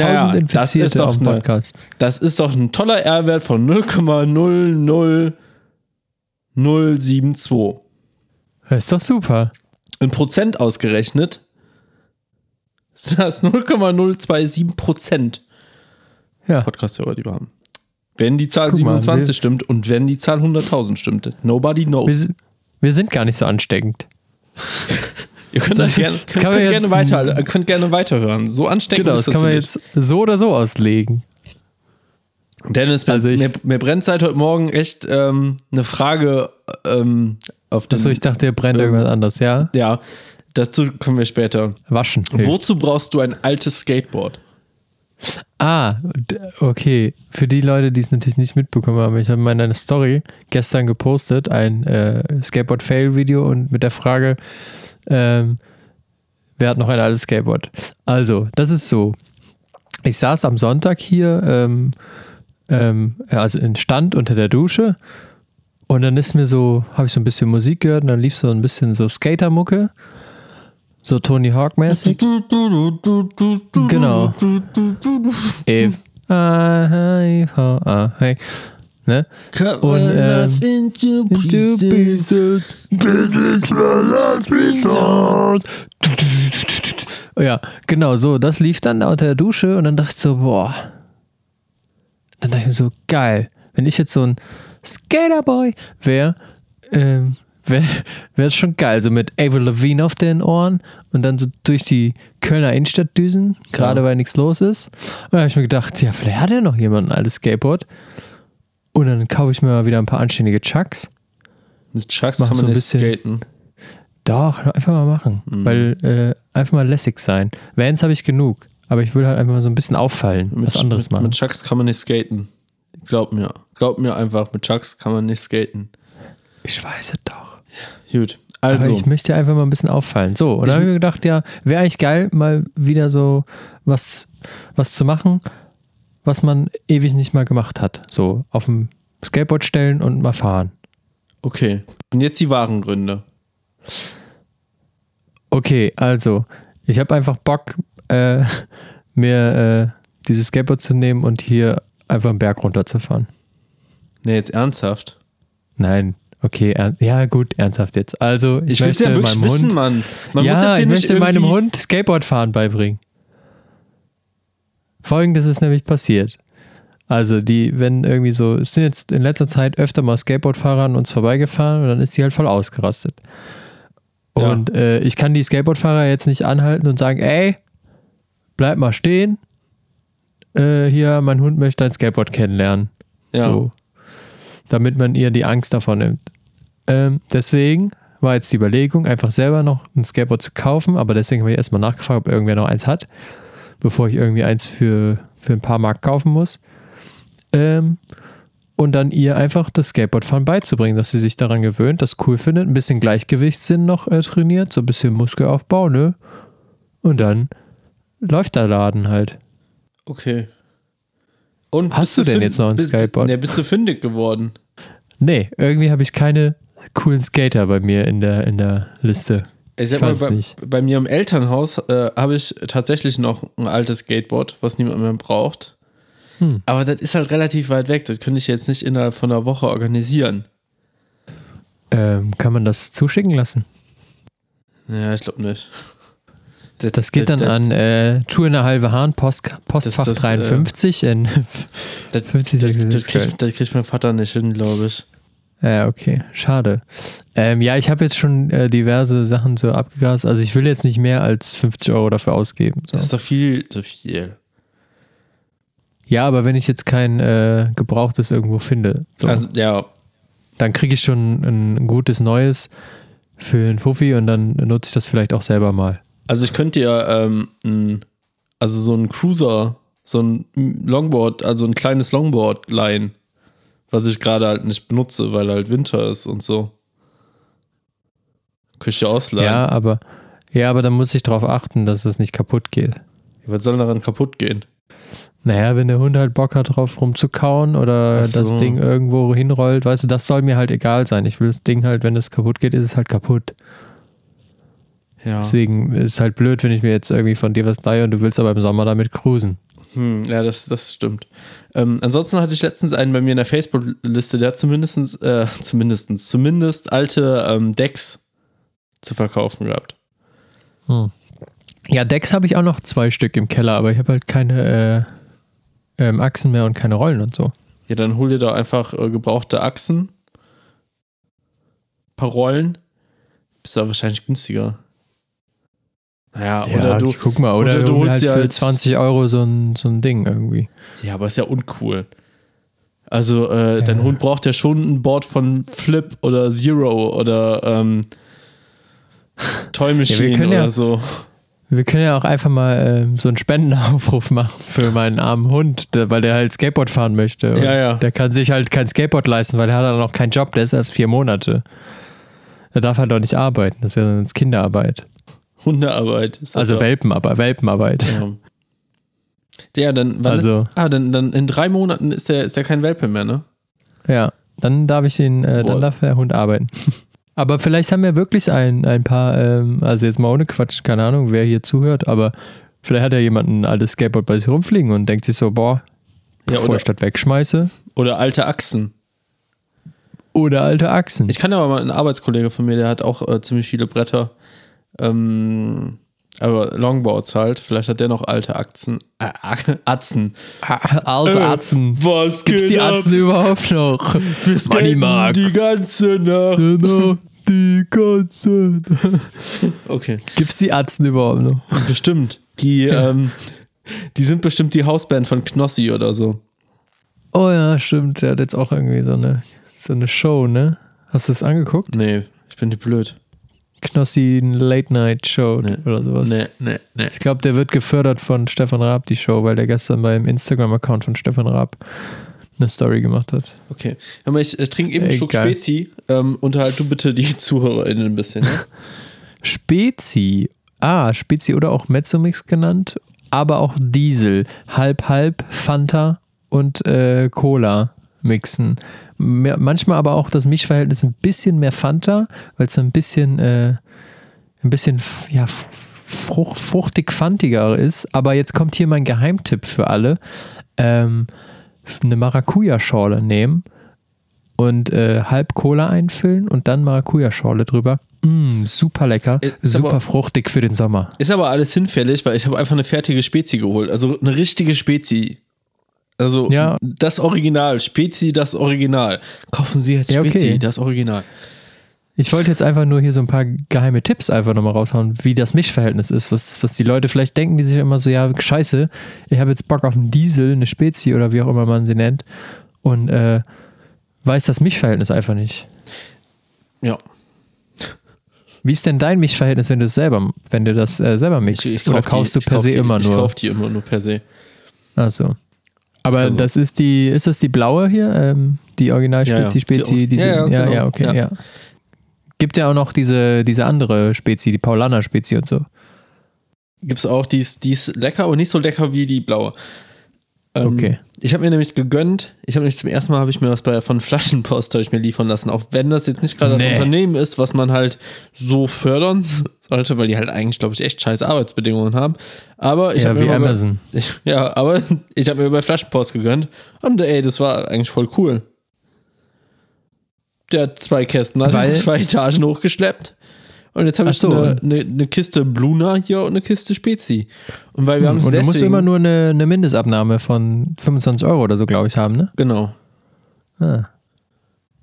1000 das Infizierte ist, doch eine, Podcast. das ist doch ein toller R-Wert von 0,00072. Das ist doch super. In Prozent ausgerechnet sind das 0,027 Prozent Ja. Podcast-Hörer, die wir haben. Wenn die Zahl Guck mal, 27 wir- stimmt und wenn die Zahl 100.000 stimmte. Nobody Wir, knows. si- wir sind gar nicht so ansteckend. Ihr könnt das gerne, das könnt, könnt gerne weiter, könnt gerne weiterhören. So ansteckend Genau, ist das das kann man jetzt so oder so auslegen. Dennis, mir, Also ich- mir, mir brennt seit heute Morgen echt ähm, eine Frage ähm, auf den. Achso, ich dachte, ihr brennt ähm, irgendwas anderes, ja? ja, dazu kommen wir später. Waschen. hilft. Wozu brauchst du ein altes Skateboard? Ah, okay. Für die Leute, die es natürlich nicht mitbekommen haben, ich habe in meiner Story gestern gepostet, ein äh, Skateboard-Fail-Video und mit der Frage, ähm, wer hat noch ein altes Skateboard? Also, das ist so. Ich saß am Sonntag hier, ähm, ähm, also in Stand unter der Dusche und dann ist mir so, habe ich so ein bisschen Musik gehört und dann lief so ein bisschen so Skater-Mucke, so Tony Hawk-mäßig. Genau. If I, I, I, ne? Und, ähm, into pieces. Oh Ja, genau, so, das lief dann da unter der Dusche und dann dachte ich so, boah. Dann dachte ich mir so, geil. Wenn ich jetzt so ein Skaterboy wäre, ähm, wäre wär schon geil. So mit Avril Lavigne auf den Ohren und dann so durch die Kölner Innenstadt düsen, gerade weil nichts los ist. Und dann habe ich mir gedacht, ja, vielleicht hat ja noch jemand ein altes Skateboard. Und dann kaufe ich mir mal wieder ein paar anständige Chucks. Mit Chucks Mach kann so man ein nicht bisschen- skaten. Doch, einfach mal machen. Weil äh, einfach mal lässig sein. Vans habe ich genug. Aber ich will halt einfach mal so ein bisschen auffallen, Mit, was anderes mit, machen. Mit Chucks kann man nicht skaten. Glaub mir. Glaub mir einfach, mit Chucks kann man nicht skaten. ich weiß es doch. Gut. Also. Also, Aber ich möchte einfach mal ein bisschen auffallen. So, und dann habe ich mir gedacht, ja, wäre eigentlich geil, mal wieder so was, was zu machen, was man ewig nicht mal gemacht hat. So auf dem Skateboard stellen und mal fahren. okay. Und jetzt die wahren Gründe. Okay, also, ich habe einfach Bock, äh, mir äh, dieses Skateboard zu nehmen und hier einfach einen Berg runterzufahren. Ne, jetzt ernsthaft. Nein, okay, ja gut, ernsthaft jetzt. Also, ich, Ich, möchte ja meinem wissen, Hund, Mann. Man ja, ich möchte meinem Hund Skateboardfahren beibringen. Folgendes ist nämlich passiert. Also, die, wenn irgendwie so, es sind jetzt in letzter Zeit öfter mal Skateboardfahrer an uns vorbeigefahren und dann ist sie halt voll ausgerastet. Ja. Und äh, ich kann die Skateboardfahrer jetzt nicht anhalten und sagen, ey, bleib mal stehen. Äh, hier, mein Hund möchte ein Skateboard kennenlernen. Ja. So. Damit man ihr die Angst davon nimmt. Ähm, deswegen war jetzt die Überlegung, einfach selber noch ein Skateboard zu kaufen, aber deswegen habe ich erstmal nachgefragt, ob irgendwer noch eins hat, bevor ich irgendwie eins für, für ein paar Mark kaufen muss. Ähm, und dann ihr einfach das Skateboardfahren beizubringen, dass sie sich daran gewöhnt, das cool findet, ein bisschen Gleichgewichtssinn noch äh, trainiert, so ein bisschen Muskelaufbau, ne? Und dann läuft der Laden halt. Okay. Und Hast bist du denn jetzt noch ein bist- Skateboard? Ne, bist du fündig geworden? Nee, irgendwie habe ich keine coolen Skater bei mir in der, in der Liste. Ich sag mal, bei, bei mir im Elternhaus äh, habe ich tatsächlich noch ein altes Skateboard, was niemand mehr braucht. Hm. Aber das ist halt relativ weit weg. Das könnte ich jetzt nicht innerhalb von einer Woche organisieren. Ähm, kann man das zuschicken lassen? Ja, ich glaube nicht. Das geht dann an äh, Tour in der halbe Hahn, Post, Postfach Das- das, 53 in Das, 50, das, das, 66 kriegt, das kriegt mein Vater nicht hin, glaube ich. Ja, okay, schade. Ähm, ja, ich habe jetzt schon äh, diverse Sachen so abgegast. Also ich will jetzt nicht mehr als 50 Euro dafür ausgeben. So. Das ist doch viel zu viel. Ja, aber wenn ich jetzt kein äh, gebrauchtes irgendwo finde, so, Also, ja, dann kriege ich schon ein gutes neues für einen Fuffi und dann nutze ich das vielleicht auch selber mal. also ich könnte ja, ähm, ein, also so ein Cruiser, so ein Longboard, also ein kleines Longboard leihen, was ich gerade halt nicht benutze, weil halt Winter ist und so. Könnte ich ja ausleihen. Ja, aber ja, aber dann muss ich darauf achten, dass es nicht kaputt geht. Was soll daran kaputt gehen? Naja, wenn der Hund halt Bock hat, drauf rumzukauen oder so. das Ding irgendwo hinrollt, weißt du, das soll mir halt egal sein. Ich will das Ding halt, wenn es kaputt geht, ist es halt kaputt. Ja. Deswegen ist es halt blöd, wenn ich mir jetzt irgendwie von dir was leihe und du willst aber im Sommer damit cruisen. Hm, ja, das, das stimmt. Ähm, ansonsten hatte ich letztens einen bei mir in der Facebook-Liste, der hat zumindestens, äh, zumindestens, zumindest alte ähm, Decks zu verkaufen gehabt. Ja, Decks habe ich auch noch zwei Stück im Keller, aber ich habe halt keine äh, ähm, Achsen mehr und keine Rollen und so. Ja, dann hol dir da einfach äh, gebrauchte Achsen, paar Rollen, bist da wahrscheinlich günstiger. Naja, oder du, guck mal, oder, oder du holst halt für halt- 20 Euro so ein, so ein Ding irgendwie. ja, aber ist ja uncool. Also, äh, dein Ja. Hund braucht ja schon ein Board von Flip oder Zero oder ähm, Toy Machine können oder ja- so. Wir können ja auch einfach mal ähm, so einen Spendenaufruf machen für meinen armen Hund, weil der halt Skateboard fahren möchte. Und Ja, ja. Der kann sich halt kein Skateboard leisten, weil er hat dann noch keinen Job, der ist erst vier Monate. Er darf halt auch nicht arbeiten, das wäre sonst Kinderarbeit. Hundearbeit. Also ja. Welpenarbeit, Welpenarbeit. Ja. Ja, dann, Also- ist, ah, dann, dann in drei Monaten ist der, ist der kein Welpe mehr, ne? Ja, dann darf ich den, äh, dann darf der Hund arbeiten. Aber vielleicht haben wir wirklich ein, ein paar, ähm, also jetzt mal ohne Quatsch, keine Ahnung, wer hier zuhört, aber vielleicht hat ja jemand ein altes Skateboard bei sich rumfliegen und denkt sich so, boah, Ja, bevor ich das wegschmeiße. oder alte Achsen. Oder alte Achsen. Ich kann aber mal, ein Arbeitskollege von mir, der hat auch äh, ziemlich viele Bretter. Ähm, aber Longboards halt. Vielleicht hat der noch alte Achsen. Äh, Atzen. alte Äh, Atzen. Was Gibt's die Atzen überhaupt noch? Moneymark. Die ganze Nacht. Genau, die ganze. Okay, Gibt's die Atzen überhaupt noch? bestimmt. Die, ähm, die sind bestimmt die Hausband von Knossi oder so. Oh ja, stimmt. Der hat jetzt auch irgendwie so eine, so eine Show, ne? Hast du es angeguckt? Nee, ich bin die blöd. Knossi Late Night Show Nee. oder sowas. Nee, nee, nee. Ich glaube, der wird gefördert von Stefan Raab, die Show, weil der gestern beim Instagram-Account von Stefan Raab eine Story gemacht hat. Okay. Mal, ich, ich trinke eben einen Schluck. Spezi. Ähm, unterhalt du bitte die ZuhörerInnen ein bisschen. Ja? Spezi. Ah, Spezi oder auch Mezzomix genannt, aber auch Diesel. Halb-halb, Fanta und äh, Cola mixen. Mehr, manchmal aber auch das Mischverhältnis ein bisschen mehr Fanta, weil es ein bisschen, äh, ein bisschen ja, frucht, fruchtig fantiger ist. Aber jetzt kommt hier mein Geheimtipp für alle. Ähm, eine Maracuja-Schorle nehmen und äh, halb Cola einfüllen und dann Maracuja-Schorle drüber. Mm, super lecker, Ist super aber- fruchtig für den Sommer. Ist aber alles hinfällig, weil ich habe einfach eine fertige Spezi geholt. Also eine richtige Spezi. Also Ja. das Original. Spezi, das Original. Kaufen Sie jetzt Ja, okay. Spezi, das Original. Ich wollte jetzt einfach nur hier so ein paar geheime Tipps einfach nochmal raushauen, wie das Mischverhältnis ist, was, was die Leute vielleicht denken, die sich immer so, ja, scheiße, ich habe jetzt Bock auf einen Diesel, eine Spezi oder wie auch immer man sie nennt und äh, weiß das Mischverhältnis einfach nicht. Ja. Wie ist denn dein Mischverhältnis, wenn du es selber, wenn du das äh, selber mixt? oder kauf kaufst die, du ich per kauf se die, immer Ich nur? kaufe die immer nur per se. Achso. Aber Also- das ist die, ist das die blaue hier? Ähm, die Original-Spezi, Ja, ja. Die- ja, ja, ja, ja, genau. okay, Ja. ja. Gibt ja auch noch diese, diese andere Spezi, die Paulaner-Spezi und so. Gibt es auch, die ist, die ist lecker, aber nicht so lecker wie die blaue. Ähm, Okay. Ich habe mir nämlich gegönnt, ich habe nämlich zum ersten Mal habe ich mir was bei von Flaschenpost habe ich mir liefern lassen, auch wenn das jetzt nicht gerade das Nee. Unternehmen ist, was man halt so fördern sollte, weil die halt eigentlich, glaube ich, echt scheiß Arbeitsbedingungen haben. Aber ich ja, habe wie mir mal bei- Amazon. Ich, ja, aber ich habe mir bei Flaschenpost gegönnt und ey, das war eigentlich voll cool. Der hat zwei Kästen, hat Weil- zwei Etagen hochgeschleppt Und jetzt habe ich so. eine, eine, eine Kiste Bluna hier und eine Kiste Spezi. Und weil wir haben es Und du musst deswegen, immer nur eine, eine Mindestabnahme von 25 Euro oder so, glaube ich, haben, ne? Genau. Ah.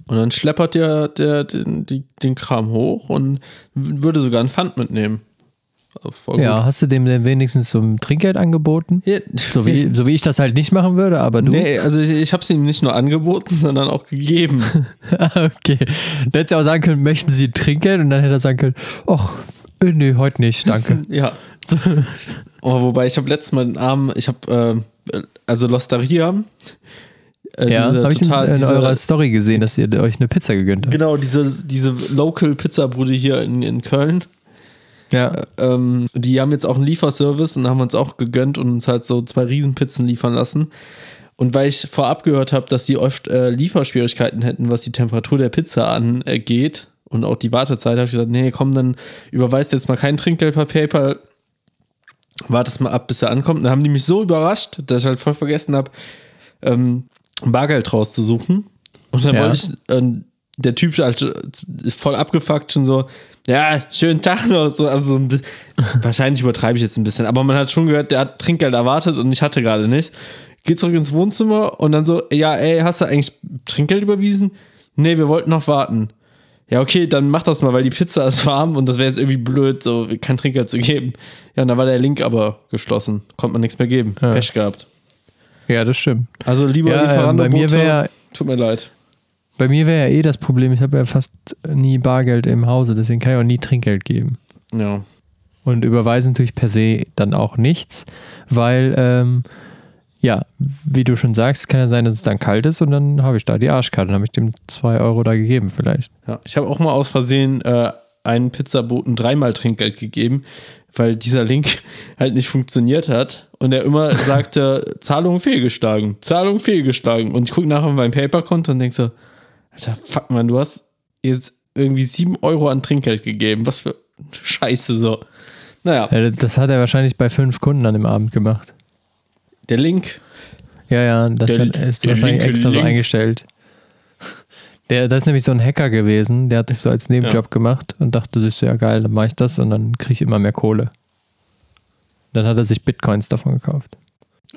Und dann schleppert der, der den, die, den Kram hoch und würde sogar ein Pfand mitnehmen. Also Ja, hast du dem denn wenigstens so ein Trinkgeld angeboten? Hier, So wie, so wie ich das halt nicht machen würde, aber du. Nee, also ich, ich habe es ihm nicht nur angeboten, sondern auch gegeben. okay. Du hättest ja auch sagen können, möchten Sie Trinkgeld? Und dann hätte er sagen können, ach, äh, nee, heute nicht, danke. ja. Oh, wobei ich habe letztes Mal den Arm, ich habe, äh, also Losteria. Äh, ja, habe ich in, total- in diese- eurer Story gesehen, dass ihr euch eine Pizza gegönnt habt. Genau, diese, diese Local Pizzabude hier in, in Köln. Ja. Ähm, die haben jetzt auch einen Lieferservice und haben uns auch gegönnt und uns halt so zwei Riesenpizzen liefern lassen. Und weil ich vorab gehört habe, dass die oft äh, Lieferschwierigkeiten hätten, was die Temperatur der Pizza angeht und auch die Wartezeit, habe ich gedacht, nee, komm, dann überweist jetzt mal kein Trinkgeld per PayPal. Wartest mal ab, bis er ankommt. Und dann haben die mich so überrascht, dass ich halt voll vergessen habe, ähm, Bargeld rauszusuchen. Und dann Ja. wollte ich, ähm, der Typ halt voll abgefuckt, schon so, ja, schönen Tag noch. So, also wahrscheinlich übertreibe ich jetzt ein bisschen, aber man hat schon gehört, der hat Trinkgeld erwartet und ich hatte gerade nicht. Geht zurück ins Wohnzimmer und dann so, ja, ey, hast du eigentlich Trinkgeld überwiesen? Nee, wir wollten noch warten. Ja, okay, dann mach das mal, weil die Pizza ist warm und das wäre jetzt irgendwie blöd, so kein Trinkgeld zu geben. Ja, und dann war der Link aber geschlossen. Konnte man nichts mehr geben. Ja. Pech gehabt. ja, das stimmt. Also lieber Ja, ähm, Lieferando bei mir wäre Tut mir leid. Bei mir wäre ja eh das Problem, ich habe ja fast nie Bargeld im Hause, deswegen kann ich auch nie Trinkgeld geben. Ja. Und überweisen natürlich per se dann auch nichts, weil, ähm, ja, wie du schon sagst, kann ja sein, dass es dann kalt ist und dann habe ich da die Arschkarte. Dann habe ich dem zwei Euro da gegeben vielleicht. Ja, ich habe auch mal aus Versehen äh, einen Pizzaboten dreimal Trinkgeld gegeben, weil dieser Link halt nicht funktioniert hat und er immer sagte, Zahlung fehlgeschlagen, Zahlung fehlgeschlagen. Und ich gucke nachher auf mein PayPal-Konto und denke so, Alter, fuck man, du hast jetzt irgendwie sieben Euro an Trinkgeld gegeben. Was für Scheiße so. Naja, Ja, das hat er wahrscheinlich bei fünf Kunden an dem Abend gemacht. der Link, Ja, ja, das Der- hat, ist wahrscheinlich extra so Link. eingestellt. Der, das ist nämlich so ein Hacker gewesen, der hat das so als Nebenjob gemacht und dachte sich, so, ja geil, dann mache ich das und dann kriege ich immer mehr Kohle. Dann hat er sich Bitcoins davon gekauft.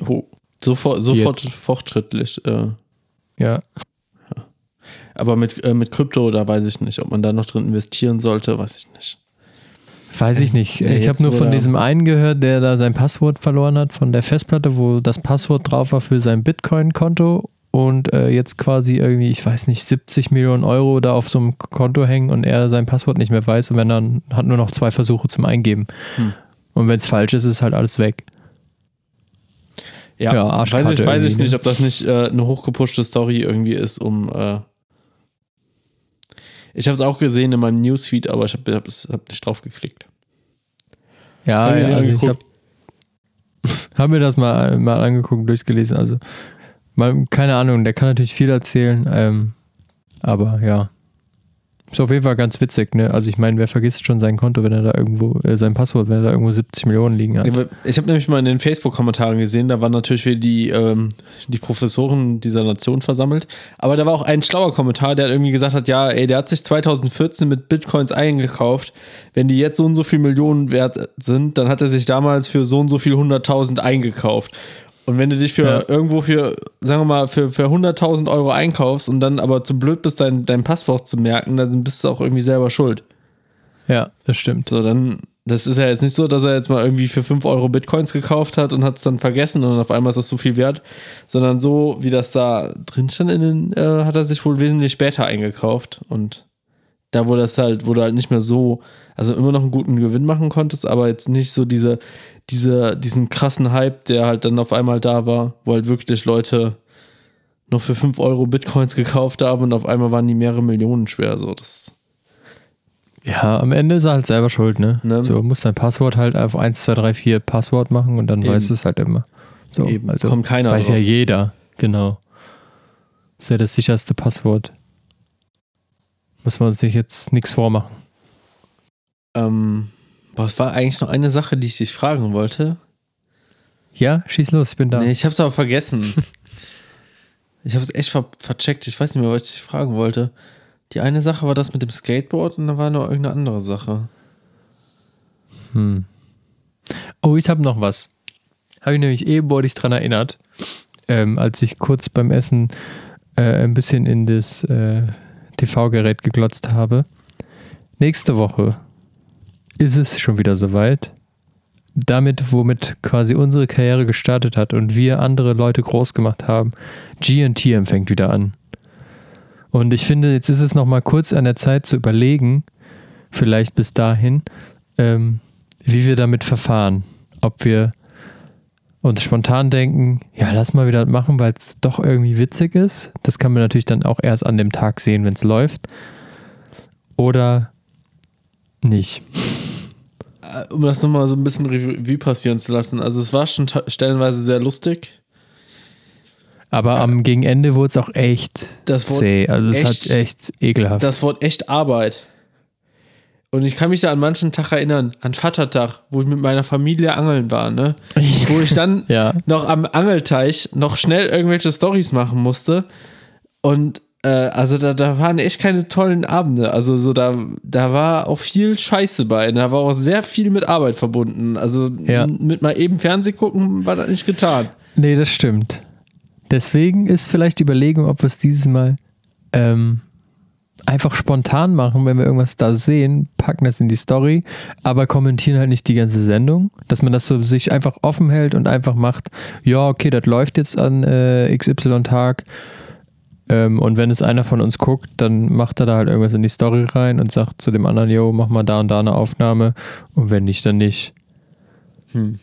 oh, sofort, sofort fortschrittlich. Äh, Ja, aber mit, äh, mit Krypto, da weiß ich nicht, ob man da noch drin investieren sollte, weiß ich nicht. weiß ich nicht. Nee, ich habe nur von diesem einen gehört, der da sein Passwort verloren hat von der Festplatte, wo das Passwort drauf war für sein Bitcoin-Konto und äh, jetzt quasi irgendwie, ich weiß nicht, 70 Millionen Euro da auf so einem Konto hängen und er sein Passwort nicht mehr weiß und wenn dann hat nur noch zwei Versuche zum Eingeben. Hm. Und wenn es falsch ist, ist halt alles weg. Ja, Ja, weiß ich, weiß ich nicht, ob das nicht äh, eine hochgepushte Story irgendwie ist, um. Äh ich habe es auch gesehen in meinem Newsfeed, aber ich habe hab, es- hab nicht drauf geklickt. Ja, Hab mir also ich habe hab mir das mal, mal angeguckt, durchgelesen. Also, mal, keine Ahnung, der kann natürlich viel erzählen, ähm, aber ja. Ist auf jeden Fall ganz witzig, ne? Also ich meine, wer vergisst schon sein Konto, wenn er da irgendwo, äh, sein Passwort, wenn er da irgendwo 70 Millionen liegen hat. Ich habe nämlich mal in den Facebook-Kommentaren gesehen, da waren natürlich wieder die, ähm, die Professoren dieser Nation versammelt. Aber da war auch ein schlauer Kommentar, der irgendwie gesagt hat: Ja, ey, der hat sich 2014 mit Bitcoins eingekauft. Wenn die jetzt so und so viel Millionen wert sind, dann hat er sich damals für so und so viel 100.000 eingekauft. Und wenn du dich für Ja. irgendwo für, sagen wir mal, für, für 100.000 Euro einkaufst und dann aber zu blöd bist, dein, dein Passwort zu merken, dann bist du auch irgendwie selber schuld. Ja, das stimmt. So, dann, das ist ja jetzt nicht so, dass er jetzt mal irgendwie für 5 Euro Bitcoins gekauft hat und hat es dann vergessen und auf einmal ist das so viel wert, sondern so, wie das da drin stand, in den, äh, hat er sich wohl wesentlich später eingekauft und da, wo das halt, wo du halt nicht mehr so, also immer noch einen guten Gewinn machen konntest, aber jetzt nicht so diese, diese, diesen krassen Hype, der halt dann auf einmal da war, wo halt wirklich Leute noch für 5 Euro Bitcoins gekauft haben und auf einmal waren die mehrere Millionen schwer. So, das Ja, am Ende ist er halt selber schuld, ne? Ne? So, muss dein Passwort halt auf 1, 2, 3, 4 Passwort machen und dann Eben. weiß es halt immer. So, Eben. also kommt keiner weiß drauf. ja jeder, genau. Ist ja das sicherste Passwort. Muss man sich jetzt nichts vormachen. Ähm, boah, es war eigentlich noch eine Sache, die ich dich fragen wollte. Ja, schieß los, ich bin da. Nee, ich hab's aber vergessen. ich habe es echt ver vercheckt. Ich weiß nicht mehr, was ich dich fragen wollte. Die eine Sache war das mit dem Skateboard und da war noch irgendeine andere Sache. Hm. Oh, ich habe noch was. Habe ich nämlich wurde ich dran erinnert, ähm, als ich kurz beim Essen äh, ein bisschen in das äh, TV-Gerät geglotzt habe. Nächste Woche ist es schon wieder soweit. Damit, womit quasi unsere Karriere gestartet hat und wir andere Leute groß gemacht haben, GNT empfängt wieder an. Und ich finde, jetzt ist es nochmal kurz an der Zeit zu überlegen, vielleicht bis dahin, ähm, wie wir damit verfahren. Ob wir uns spontan denken, ja, lass mal wieder machen, weil es doch irgendwie witzig ist. Das kann man natürlich dann auch erst an dem Tag sehen, wenn es läuft. Oder nicht. Um das nochmal so ein bisschen Revue passieren zu lassen. Also es war schon stellenweise sehr lustig. Aber am Gegenende wurde es auch echt Das zäh. Also es hat echt ekelhaft. Das Wort echt Arbeit. Und ich kann mich da an manchen Tag erinnern, an Vatertag, wo ich mit meiner Familie angeln war, ne? Wo ich dann ja. noch am Angelteich noch schnell irgendwelche Stories machen musste. Und äh, also da, da waren echt keine tollen Abende. Also so da, da war auch viel Scheiße bei. Da war auch sehr viel mit Arbeit verbunden. Also Ja. mit mal eben Fernseh gucken war das nicht getan. Nee, das stimmt. Deswegen ist vielleicht die Überlegung, ob wir es dieses Mal ähm, einfach spontan machen, wenn wir irgendwas da sehen, packen das in die Story, aber kommentieren halt nicht die ganze Sendung. Dass man das so sich einfach offen hält und einfach macht, ja, okay, das läuft jetzt an äh, XY-Tag. Ähm, und wenn es einer von uns guckt, dann macht er da halt irgendwas in die Story rein und sagt zu dem anderen, yo, mach mal da und da eine Aufnahme. Und wenn nicht, dann nicht Hm.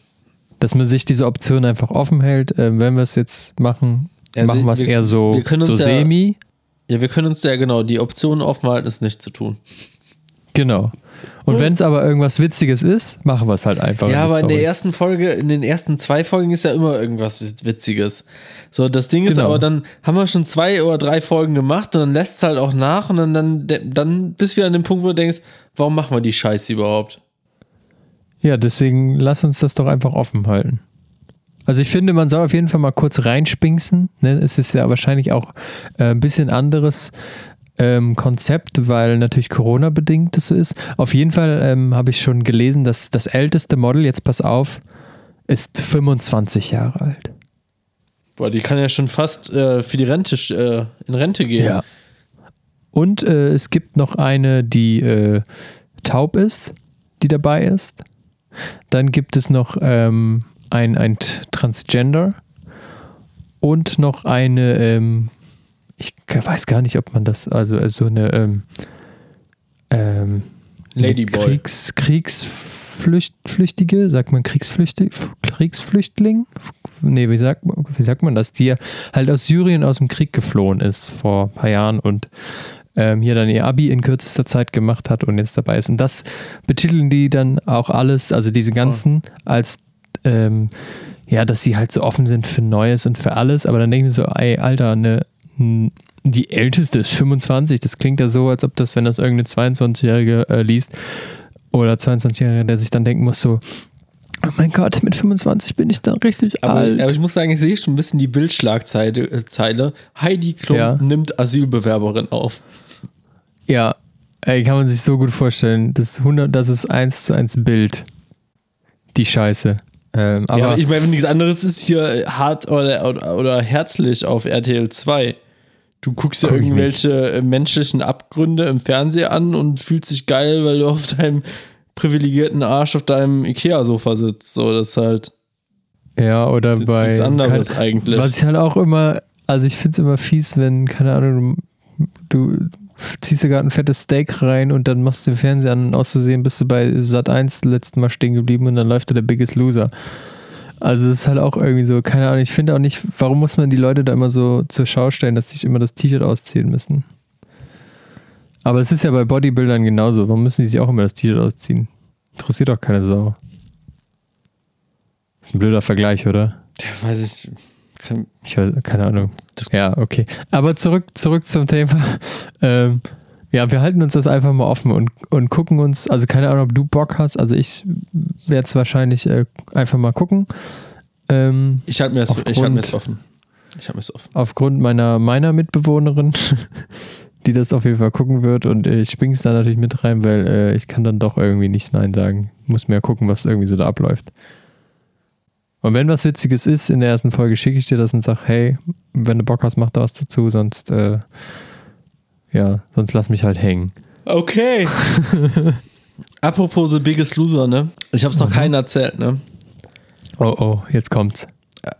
dass man sich diese Option einfach offen hält. Ähm, wenn wir es jetzt machen, Ja, machen wir es eher so, so ja- semi. Ja, wir können uns ja genau die Option offen halten, es nicht zu tun. Genau. Und wenn es aber irgendwas Witziges ist, machen wir es halt einfach. Ja, in aber in der ersten Folge, in den ersten zwei Folgen ist ja immer irgendwas Witz- Witziges. So, das Ding ist Genau. aber, dann haben wir schon zwei oder drei Folgen gemacht und dann lässt es halt auch nach und dann, dann, dann bist du wieder an dem Punkt, wo du denkst, warum machen wir die Scheiße überhaupt? Ja, deswegen lass uns das doch einfach offen halten. Also ich finde, man soll auf jeden Fall mal kurz reinspinksen. Ne? Es ist ja wahrscheinlich auch äh, ein bisschen anderes ähm, Konzept, weil natürlich Corona bedingt das so ist. Auf jeden Fall ähm, habe ich schon gelesen, dass das älteste Model, jetzt pass auf, ist 25 Jahre alt. Boah, die kann ja schon fast äh, für die Rente äh, in Rente gehen. Und äh, es gibt noch eine, die äh, taub ist, die dabei ist. Dann gibt es noch ähm, ein, ein Transgender und noch eine, ähm, ich weiß gar nicht, ob man das, also äh, so eine ähm, ähm, Ladyboy. Kriegs, Kriegsflüchtige, sagt man Kriegsflüchtig, Kriegsflüchtling? Nee, wie sagt, wie sagt man das? Die halt aus Syrien aus dem Krieg geflohen ist vor ein paar Jahren und ähm, hier dann ihr Abi in kürzester Zeit gemacht hat und jetzt dabei ist. Und das betiteln die dann auch alles, also diese ganzen, als ähm, ja, dass sie halt so offen sind für Neues und für alles, aber dann denken sie so, ey, Alter, eine, die älteste ist 25, das klingt ja so, als ob das, wenn das irgendeine 22-Jährige äh, liest oder 22-Jährige, der sich dann denken muss, so, oh mein Gott, mit 25 bin ich dann richtig Aber, alt. aber ich muss sagen, ich sehe schon ein bisschen die Bildschlagzeile. äh. Heidi Klum Ja. nimmt Asylbewerberin auf. Ja, ey, kann man sich so gut vorstellen. Das ist 100, das ist eins zu eins Bild. Die Scheiße. Ähm, aber ja, ich meine, nichts anderes ist hier hart oder, oder, oder herzlich auf RTL 2. Du guckst ja Guck irgendwelche äh, menschlichen Abgründe im Fernsehen an und fühlst dich geil, weil du auf deinem privilegierten Arsch auf deinem Ikea-Sofa sitzt. So, das ist halt ja, oder bei. nichts anderes kein- eigentlich. Was ich halt auch immer, also ich finde es immer fies, wenn, keine Ahnung, du ziehst dir gerade ein fettes Steak rein und dann machst du den Fernseher an und auszusehen bist du bei Sat 1 letzten Mal stehen geblieben und dann läuft da der Biggest Loser. Also es ist halt auch irgendwie so, keine Ahnung, ich finde auch nicht, warum muss man die Leute da immer so zur Schau stellen, dass sie sich immer das T-Shirt ausziehen müssen. Aber es ist ja bei Bodybuildern genauso. Warum müssen die sich auch immer das T-Shirt ausziehen? Interessiert doch keine Sau. Ist ein blöder Vergleich, oder? Ja, weiß ich. Kann, Ich weiß, keine Ahnung. Ja, okay. Aber zurück, zurück zum Thema. Ähm, ja, wir halten uns das einfach mal offen und, und gucken uns, also keine Ahnung, ob du Bock hast. Also ich werde es wahrscheinlich äh, einfach mal gucken. Ähm, ich halte mir das ich Aufgrund- halte mir das offen. Ich halte mir das offen. aufgrund meiner, meiner Mitbewohnerin, die das auf jeden Fall gucken wird und ich spring's da natürlich mit rein, weil äh, ich kann dann doch irgendwie nicht Nein sagen. Muss mir ja gucken, was irgendwie so da abläuft. Und wenn was Witziges ist, in der ersten Folge schicke ich dir das und sag, hey, wenn du Bock hast, mach da was dazu, sonst, äh, ja, sonst lass mich halt hängen. Okay. Apropos The Biggest Loser, ne? Ich habe es noch Mhm. keinen erzählt, ne? Oh oh, jetzt kommt's.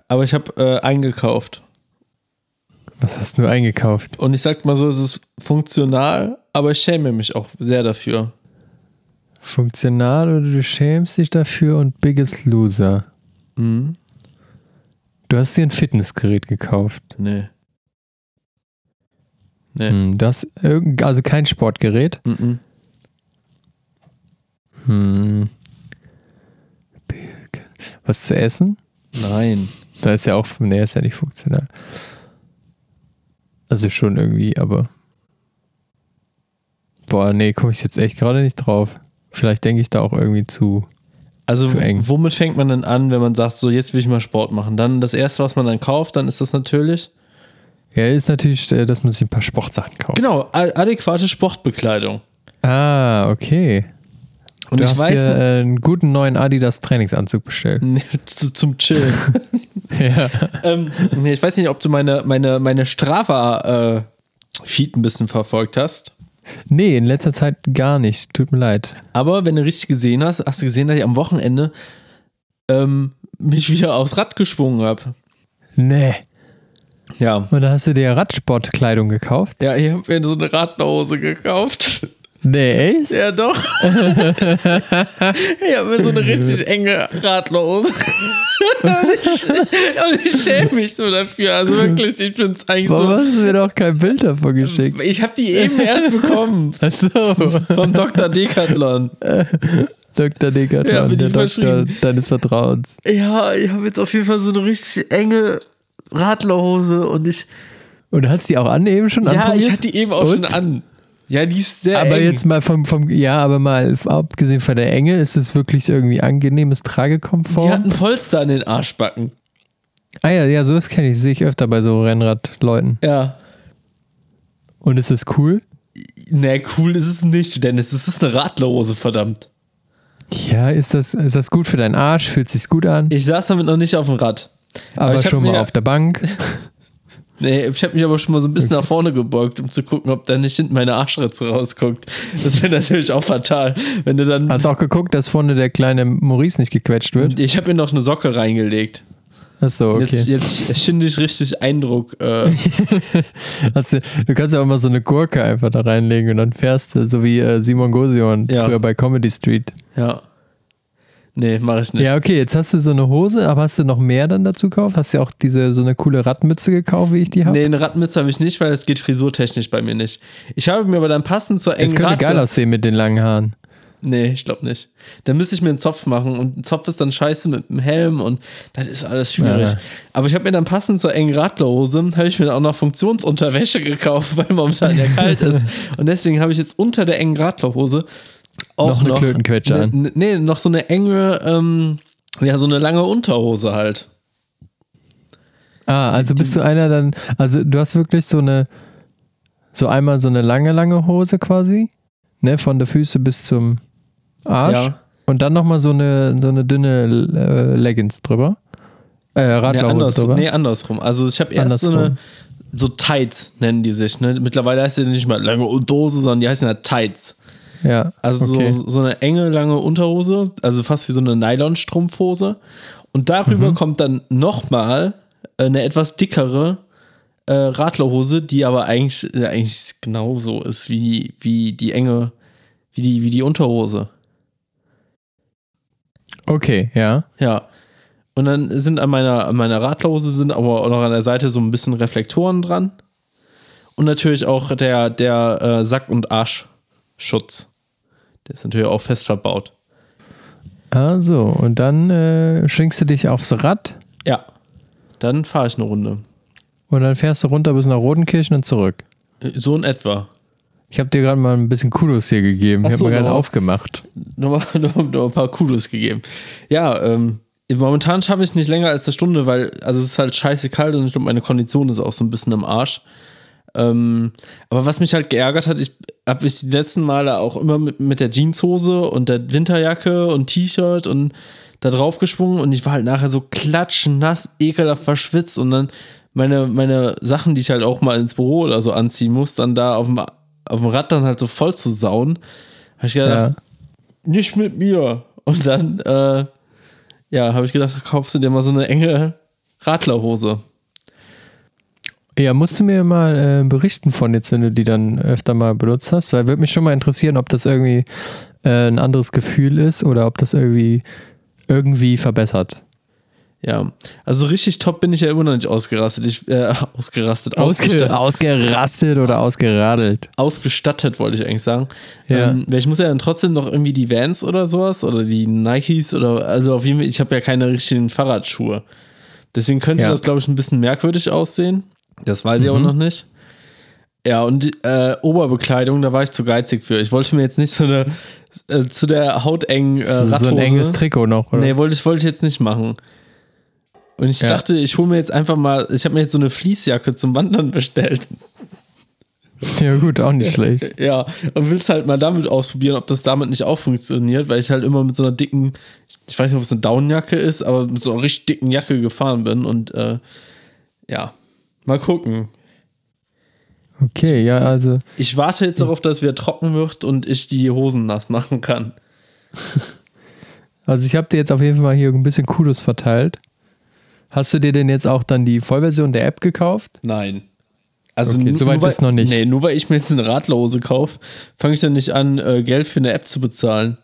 Aber ich habe äh, eingekauft. Was hast du eingekauft? Und ich sag mal so, es ist funktional, aber ich schäme mich auch sehr dafür. Funktional oder du schämst dich dafür und Biggest Loser. Mhm. Du hast dir ein Fitnessgerät gekauft. Nee. Nee. Hm, irgend, also kein Sportgerät. Mhm. Hm. Was zu essen? Nein. Da ist ja auch, nee, ist ja nicht funktional. Also schon irgendwie, aber. Boah, nee, komme ich jetzt echt gerade nicht drauf. Vielleicht denke ich da auch irgendwie zu. Also Zu eng. womit fängt man denn an, wenn man sagt, so jetzt will ich mal Sport machen? Dann das erste, was man dann kauft, dann ist das natürlich Ja, ist natürlich, äh, dass man sich ein paar Sportsachen kauft. genau adäquate Sportbekleidung. Ah, okay. Und du ich hast weiß dir äh, einen guten neuen Adidas Trainingsanzug bestellt. Zum Chillen. ja. ähm, nee, ich weiß nicht, ob du meine meine meine Strava äh, ein bisschen verfolgt hast. Nee, in letzter Zeit gar nicht. Tut mir leid. Aber wenn du richtig gesehen hast, hast du gesehen, dass ich am Wochenende ähm, mich wieder aufs Rad geschwungen habe. Nee. Ja. Und da hast du dir Radsportkleidung gekauft? Ja, ich habe mir so eine Radlerhose gekauft. Nee, echt? Ja, doch. ich habe mir so eine richtig enge Radlerhose. und, ich, und ich schäme mich so dafür. Also wirklich, ich finde es eigentlich Warum so. hast du mir doch kein Bild davon geschickt? Ich habe die eben erst bekommen. Achso. Vom Dr. Decathlon. Dr. Decathlon, Ja, der Doktor deines Vertrauens. Ja, ich habe jetzt auf jeden Fall so eine richtig enge Radlerhose und ich. Und hat sie auch an eben schon Ja, anprobiert? ich hatte die eben auch Und? schon an. Ja, die ist sehr Aber eng. jetzt mal vom, vom, ja, aber mal abgesehen von der Enge, ist es wirklich irgendwie angenehmes die Tragekomfort? hat ein Polster an den Arschbacken. ah ja, ja, sowas kenne ich, sehe ich öfter bei so Rennradleuten. Ja. Und ist es cool? Nee, cool ist es nicht, Dennis. Es ist eine Radlerhose, verdammt. Ja, ist das, ist das gut für deinen Arsch? Fühlt sich gut an? Ich saß damit noch nicht auf dem Rad. Aber hab schon mal auf der Bank. Nee, ich habe mich aber schon mal so ein bisschen nach vorne gebeugt, um zu gucken, ob da nicht hinten meine Arschritze rausguckt. Das wäre natürlich auch fatal, wenn du dann. Hast auch geguckt, dass vorne der kleine Maurice nicht gequetscht wird? ich habe mir noch eine Socke reingelegt. Achso, okay. Jetzt, jetzt schinde ich richtig Eindruck. Äh, du, du kannst ja auch mal so eine Gurke einfach da reinlegen und dann fährst du, so wie äh, Simon Gosion Ja. früher bei Comedy Street. ja. Nee, mache ich nicht. Ja, okay, jetzt hast du so eine Hose, aber hast du noch mehr dann dazu gekauft? Hast du auch diese so eine coole Radmütze gekauft, wie ich die habe? Nee, eine Radmütze habe ich nicht, weil es geht frisurtechnisch bei mir nicht. Ich habe mir aber dann passend zur engen Es könnte geil Radler- aussehen mit den langen Haaren. Nee, ich glaube nicht. Dann müsste ich mir einen Zopf machen und ein Zopf ist dann scheiße mit dem Helm und das ist alles schwierig. Ja. Aber ich habe mir dann passend zur engen Radlerhose, habe ich mir dann auch noch Funktionsunterwäsche gekauft, weil momentan ja kalt ist. Und deswegen habe ich jetzt unter der engen Radlerhose auch Noch eine Klötenquetsche an. Ne, nee, noch so eine enge, ähm, ja, so eine lange Unterhose halt. Ah, also bist du einer dann, also du hast wirklich so eine, so einmal so eine lange, lange Hose quasi, ne, von der Füße bis zum Arsch Ja. und dann nochmal so eine, so eine dünne äh, Leggings drüber. Äh, Nee, Radlerhose andersrum, drüber. nee, andersrum. Also ich habe erst so Andersrum. eine, so Tights nennen die sich. Ne? Mittlerweile heißt die nicht mehr lange Unterhose, sondern die heißen ja Tights. Ja, Also okay. so, so eine enge, lange Unterhose, also fast wie so eine Nylonstrumpfhose. Und darüber Mhm. kommt dann nochmal eine etwas dickere äh, Radlerhose, die aber eigentlich, äh, eigentlich genauso ist wie, wie die enge, wie die, wie die Unterhose. Okay, ja. Ja. Und dann sind an meiner, an meiner Radlerhose sind aber auch noch an der Seite so ein bisschen Reflektoren dran. Und natürlich auch der, der äh, Sack- und Arschschutz. Der ist natürlich auch fest verbaut. Also, und dann äh, schwingst du dich aufs Rad Ja. Dann fahre ich eine Runde. und dann fährst du runter bis nach Rodenkirchen und zurück. So in etwa. Ich habe dir gerade mal ein bisschen Kudos hier gegeben. Ach Ich habe so, mal gerade aufgemacht. Nochmal, nochmal, nochmal ein paar Kudos gegeben. Ja, ähm, momentan schaffe ich es nicht länger als eine Stunde, weil, also es ist halt scheiße kalt und ich glaube, meine Kondition ist auch so ein bisschen im Arsch. Ähm, aber was mich halt geärgert hat, ich habe mich die letzten Male auch immer mit, mit der Jeanshose und der Winterjacke und T-Shirt und da drauf geschwungen und ich war halt nachher so klatschnass, ekelhaft verschwitzt und dann meine, meine Sachen, die ich halt auch mal ins Büro oder so anziehen muss, dann da auf dem, auf dem Rad dann halt so voll zu sauen. Habe ich gedacht, ja. nicht mit mir. Und dann, äh, ja, habe ich gedacht, kaufst du dir mal so eine enge Radlerhose. Ja, musst du mir mal äh, berichten von jetzt, wenn du die dann öfter mal benutzt hast, weil würde mich schon mal interessieren, ob das irgendwie äh, ein anderes Gefühl ist oder ob das irgendwie irgendwie verbessert. Ja, also richtig top bin ich ja immer noch nicht ausgerastet. Ich, äh, ausgerastet. Ausge ausgerastet oder ausgeradelt. Ausgestattet, wollte ich eigentlich sagen. Ja. Ähm, ich muss ja dann trotzdem noch irgendwie die Vans oder sowas oder die Nikes oder, also auf jeden Fall, ich habe ja keine richtigen Fahrradschuhe. Deswegen könnte ja. das, glaube ich, ein bisschen merkwürdig aussehen. Das weiß ich mhm. auch noch nicht. Ja, und äh, Oberbekleidung, da war ich zu geizig für. Ich wollte mir jetzt nicht so eine äh, zu der hautengen äh, Radhose. So ein enges Trikot noch, oder? Nee, wollte ich, wollte ich jetzt nicht machen. Und ich ja. dachte, ich hole mir jetzt einfach mal, ich habe mir jetzt so eine Fließjacke zum Wandern bestellt. Ja, gut, auch nicht schlecht. Ja, und willst halt mal damit ausprobieren, ob das damit nicht auch funktioniert, weil ich halt immer mit so einer dicken, ich weiß nicht, ob es eine Downjacke ist, aber mit so einer richtig dicken Jacke gefahren bin und äh, ja, Mal gucken. Okay, ja, also. Ich warte jetzt darauf, dass wieder trocken wird und ich die Hosen nass machen kann. Also ich habe dir jetzt auf jeden Fall mal hier ein bisschen Kudos verteilt. Hast du dir denn jetzt auch dann die Vollversion der App gekauft? Nein. Also okay, soweit bist du noch nicht. Nee, nur weil ich mir jetzt eine Radlose kaufe, fange ich dann nicht an, äh, Geld für eine App zu bezahlen.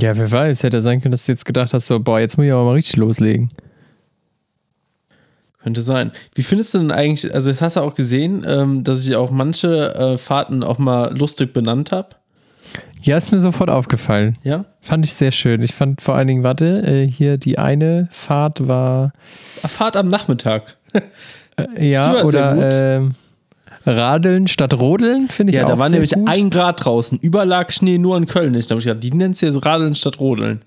Ja, wer weiß, hätte sein können, dass du jetzt gedacht hast, so, boah, jetzt muss ich aber mal richtig loslegen. Könnte sein. Wie findest du denn eigentlich, also jetzt hast du auch gesehen, ähm, dass ich auch manche äh, Fahrten auch mal lustig benannt habe? Ja, ist mir sofort aufgefallen. Ja? Fand ich sehr schön. Ich fand vor allen Dingen, warte, äh, hier die eine Fahrt war. Fahrt am Nachmittag. äh, ja, oder äh, Radeln statt Rodeln, finde ich ja, auch Ja, da war nämlich gut. ein Grad draußen. Überlag Schnee nur in Köln. Ich glaube, die nennt es jetzt Radeln statt Rodeln.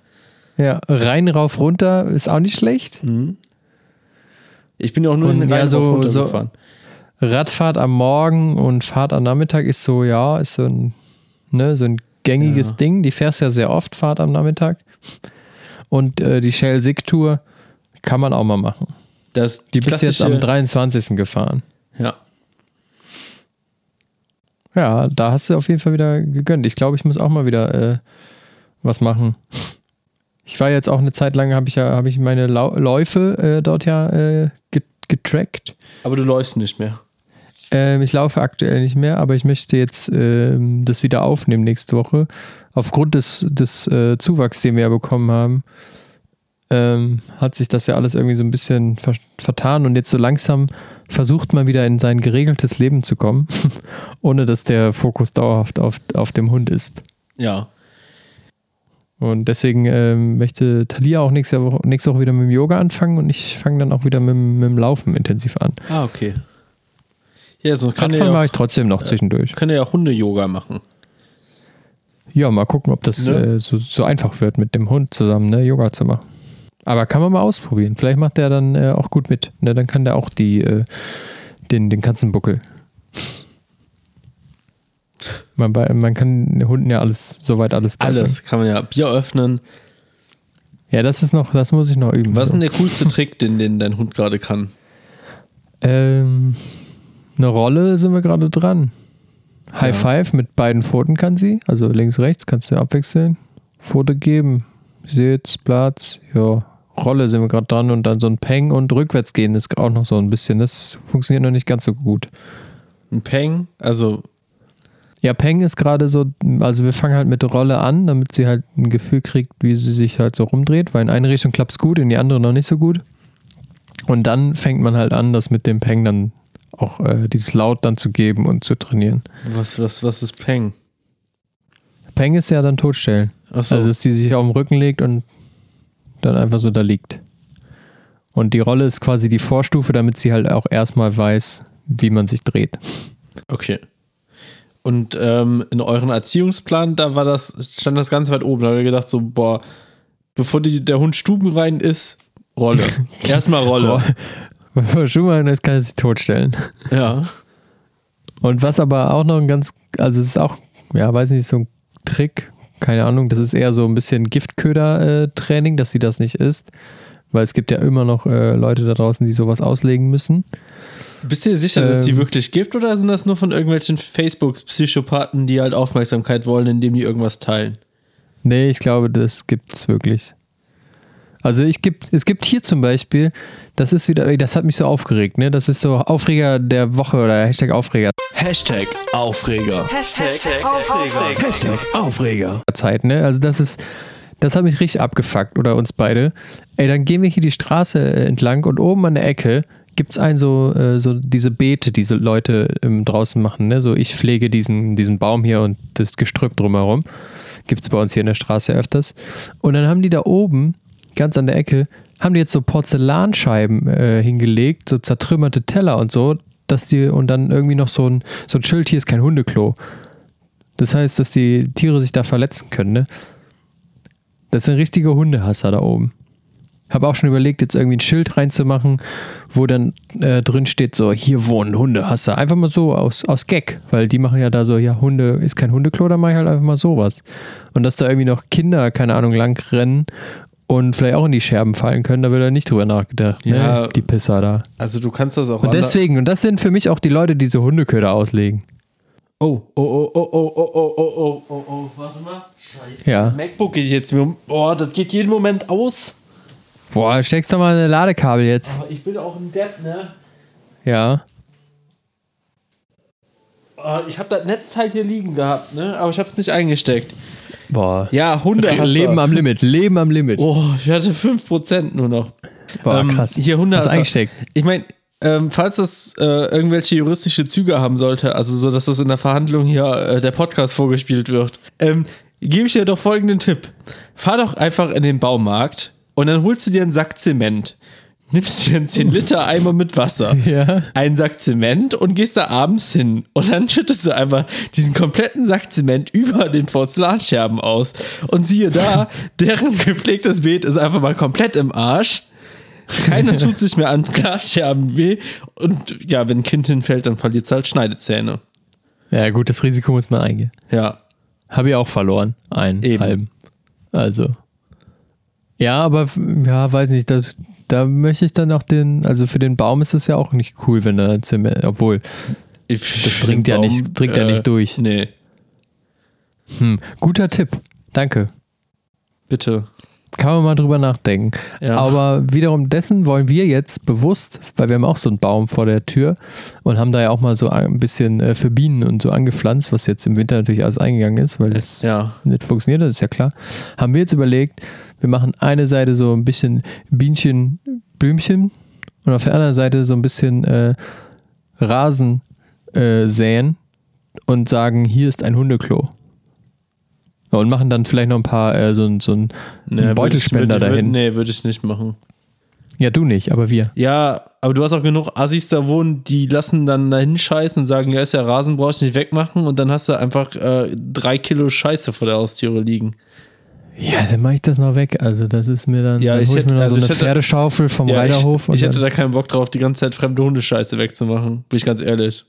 Ja, rein, rauf, runter ist auch nicht schlecht. Mhm. Ich bin ja auch nur und in den ja, so, so Radfahrt am Morgen und Fahrt am Nachmittag ist so, ja, ist so ein, ne, so ein gängiges ja. Ding. Die fährst ja sehr oft, Fahrt am Nachmittag. Und äh, die Shell Sig Tour kann man auch mal machen. Das die bist jetzt am 23. gefahren. Ja. Ja, da hast du auf jeden Fall wieder gegönnt. Ich glaube, ich muss auch mal wieder äh, was machen. Ich war jetzt auch eine Zeit lang, habe ich ja, habe ich meine Läufe äh, dort ja äh, getrackt. Aber du läufst nicht mehr. Ähm, ich laufe aktuell nicht mehr, aber ich möchte jetzt ähm, das wieder aufnehmen nächste Woche. Aufgrund des, des äh, Zuwachs, den wir ja bekommen haben, ähm, hat sich das ja alles irgendwie so ein bisschen ver vertan und jetzt so langsam versucht man wieder in sein geregeltes Leben zu kommen, ohne dass der Fokus dauerhaft auf, auf dem Hund ist. Ja, und deswegen ähm, möchte Talia auch nächste Woche, nächste Woche wieder mit dem Yoga anfangen und ich fange dann auch wieder mit, mit, dem Laufen intensiv an. Ah, okay. Ja, sonst kann Radfahren mache ich trotzdem noch zwischendurch. Kann ja auch Hunde-Yoga machen. Ja, mal gucken, ob das ne? äh, so, so, einfach wird, mit dem Hund zusammen ne, Yoga zu machen. Aber kann man mal ausprobieren. Vielleicht macht der dann äh, auch gut mit. Ne? Dann kann der auch die, äh, den, den Katzenbuckel. Man, man kann Hunden ja alles, soweit alles beibringen. Alles kann man ja. Bier öffnen. Ja, das ist noch, das muss ich noch üben. Was ist denn der coolste Trick, den, den dein Hund gerade kann? Ähm, eine Rolle sind wir gerade dran. High ja. Five mit beiden Pfoten kann sie. Also links, rechts kannst du abwechseln. Pfote geben. Sitz, Platz. Ja. Rolle sind wir gerade dran und dann so ein Peng und rückwärts gehen ist auch noch so ein bisschen. Das funktioniert noch nicht ganz so gut. Ein Peng? Also ja, Peng ist gerade so, also wir fangen halt mit der Rolle an, damit sie halt ein Gefühl kriegt, wie sie sich halt so rumdreht, weil in eine Richtung klappt es gut, in die andere noch nicht so gut. Und dann fängt man halt an, das mit dem Peng dann auch äh, dieses Laut dann zu geben und zu trainieren. Was, was, was ist Peng? Peng ist ja dann totstellen. Ach so. Also, dass die sich auf den Rücken legt und dann einfach so da liegt. Und die Rolle ist quasi die Vorstufe, damit sie halt auch erstmal weiß, wie man sich dreht. Okay. Und ähm, in euren Erziehungsplan, da war das, stand das ganz weit oben. Da habe ich gedacht, so, boah, bevor die, der Hund stubenrein ist, Rolle. Erstmal Rolle. Bevor Stubenrein ist, kann er sich totstellen. Ja. Und was aber auch noch ein ganz, also es ist auch, ja, weiß nicht, so ein Trick, keine Ahnung, das ist eher so ein bisschen Giftköder-Training, dass sie das nicht isst. Weil es gibt ja immer noch äh, Leute da draußen, die sowas auslegen müssen. Bist du dir sicher, dass es die Ähm. wirklich gibt oder sind das nur von irgendwelchen Facebook-Psychopathen, die halt Aufmerksamkeit wollen, indem die irgendwas teilen? Nee, ich glaube, das gibt es wirklich. Also ich gibt, es gibt hier zum Beispiel, das ist wieder, das hat mich so aufgeregt, ne? Das ist so Aufreger der Woche oder Hashtag Aufreger. Hashtag Aufreger. Hashtag Aufreger. Zeit, ne? Also das ist, das hat mich richtig abgefuckt oder uns beide. Ey, dann gehen wir hier die Straße äh, entlang und oben an der Ecke gibt es ein so, äh, so diese Beete, die so Leute ähm, draußen machen, ne? So ich pflege diesen, diesen Baum hier und das Gestrüpp drumherum. Gibt es bei uns hier in der Straße öfters. Und dann haben die da oben, ganz an der Ecke, haben die jetzt so Porzellanscheiben äh, hingelegt, so zertrümmerte Teller und so, dass die, und dann irgendwie noch so ein, so ein Schild, hier ist kein Hundeklo. Das heißt, dass die Tiere sich da verletzen können, ne? Das sind richtige Hundehasser da oben. Habe auch schon überlegt, jetzt irgendwie ein Schild reinzumachen, wo dann äh, drin steht, so, hier wohnen Hundehasser. Einfach mal so aus, aus Gag, weil die machen ja da so, ja, Hunde ist kein Hundeklo, dann mache ich halt einfach mal sowas. Und dass da irgendwie noch Kinder, keine Ahnung, lang rennen und vielleicht auch in die Scherben fallen können, da wird er nicht drüber nachgedacht, Ja. ne? Die Pisser da. Also du kannst das auch Und deswegen, und das sind für mich auch die Leute, die so Hundeköder auslegen. Oh, oh, oh, oh, oh, oh, oh, oh, oh, oh, oh, warte mal. Scheiße. Ja. MacBook geht jetzt mir um. Oh, das geht jeden Moment aus. Boah, steckst doch mal ein Ladekabel jetzt. Aber ich bin auch ein Depp, ne? Ja. Oh, ich habe das Netzteil hier liegen gehabt, ne? Aber ich habe es nicht eingesteckt. Boah. Ja, Hunde. Leben am Limit, Leben am Limit. Oh, ich hatte 5% nur noch. Boah, Ähm, krass. Hier Hunde. Hast eingesteckt. Ich meine, ähm, falls das äh, irgendwelche juristische Züge haben sollte, also so, dass das in der Verhandlung hier äh, der Podcast vorgespielt wird, ähm, gebe ich dir doch folgenden Tipp. Fahr doch einfach in den Baumarkt und dann holst du dir einen Sack Zement. Nimmst dir einen 10 Liter Eimer mit Wasser, Ja. einen Sack Zement und gehst da abends hin. Und dann schüttest du einfach diesen kompletten Sack Zement über den Porzellanscherben aus. Und siehe da, deren gepflegtes Beet ist einfach mal komplett im Arsch. Keiner tut sich mehr an Glasscherben weh. Und ja, wenn ein Kind hinfällt, dann verliert es halt Schneidezähne. Ja, gut, das Risiko muss man eingehen. Ja. Habe ich auch verloren. Einen Eben. halben. Also. Ja, aber ja, weiß nicht, das, da möchte ich dann auch den, also für den Baum ist es ja auch nicht cool, wenn er Zement, obwohl, Das dringt ja nicht- dringt ja nicht durch. Nee, hm, guter Tipp. Danke. bitte. Kann man mal drüber nachdenken. Ja. Aber wiederum dessen wollen wir jetzt bewusst, weil wir haben auch so einen Baum vor der Tür und haben da ja auch mal so ein bisschen äh, für Bienen und so angepflanzt, was jetzt im Winter natürlich alles eingegangen ist, weil das Ja. nicht funktioniert, das ist ja klar. Haben wir jetzt überlegt, wir machen eine Seite so ein bisschen Bienchen, Blümchen und auf der anderen Seite so ein bisschen äh, Rasen äh, säen und sagen, hier ist ein Hundeklo. Und machen dann vielleicht noch ein paar, äh, so, ein- so einen Beutelspender würd ich, würd, dahin. Nee, würde ich nicht machen. Ja, du nicht, aber wir. Ja, aber du hast auch genug Assis da wohnen, die lassen dann da hinscheißen und sagen, ja, ist ja Rasen, brauchst du nicht wegmachen und dann hast du einfach äh, drei Kilo Scheiße vor der Haustüre liegen. Ja, dann mache ich das noch weg. Also das ist mir dann, Ja, dann ich hol ich hätte- mir noch also so ich eine hätte- Pferdeschaufel vom Ja, ich, Reiterhof. und ich hätte da keinen Bock drauf, die ganze Zeit fremde Hundescheiße wegzumachen, bin ich ganz ehrlich.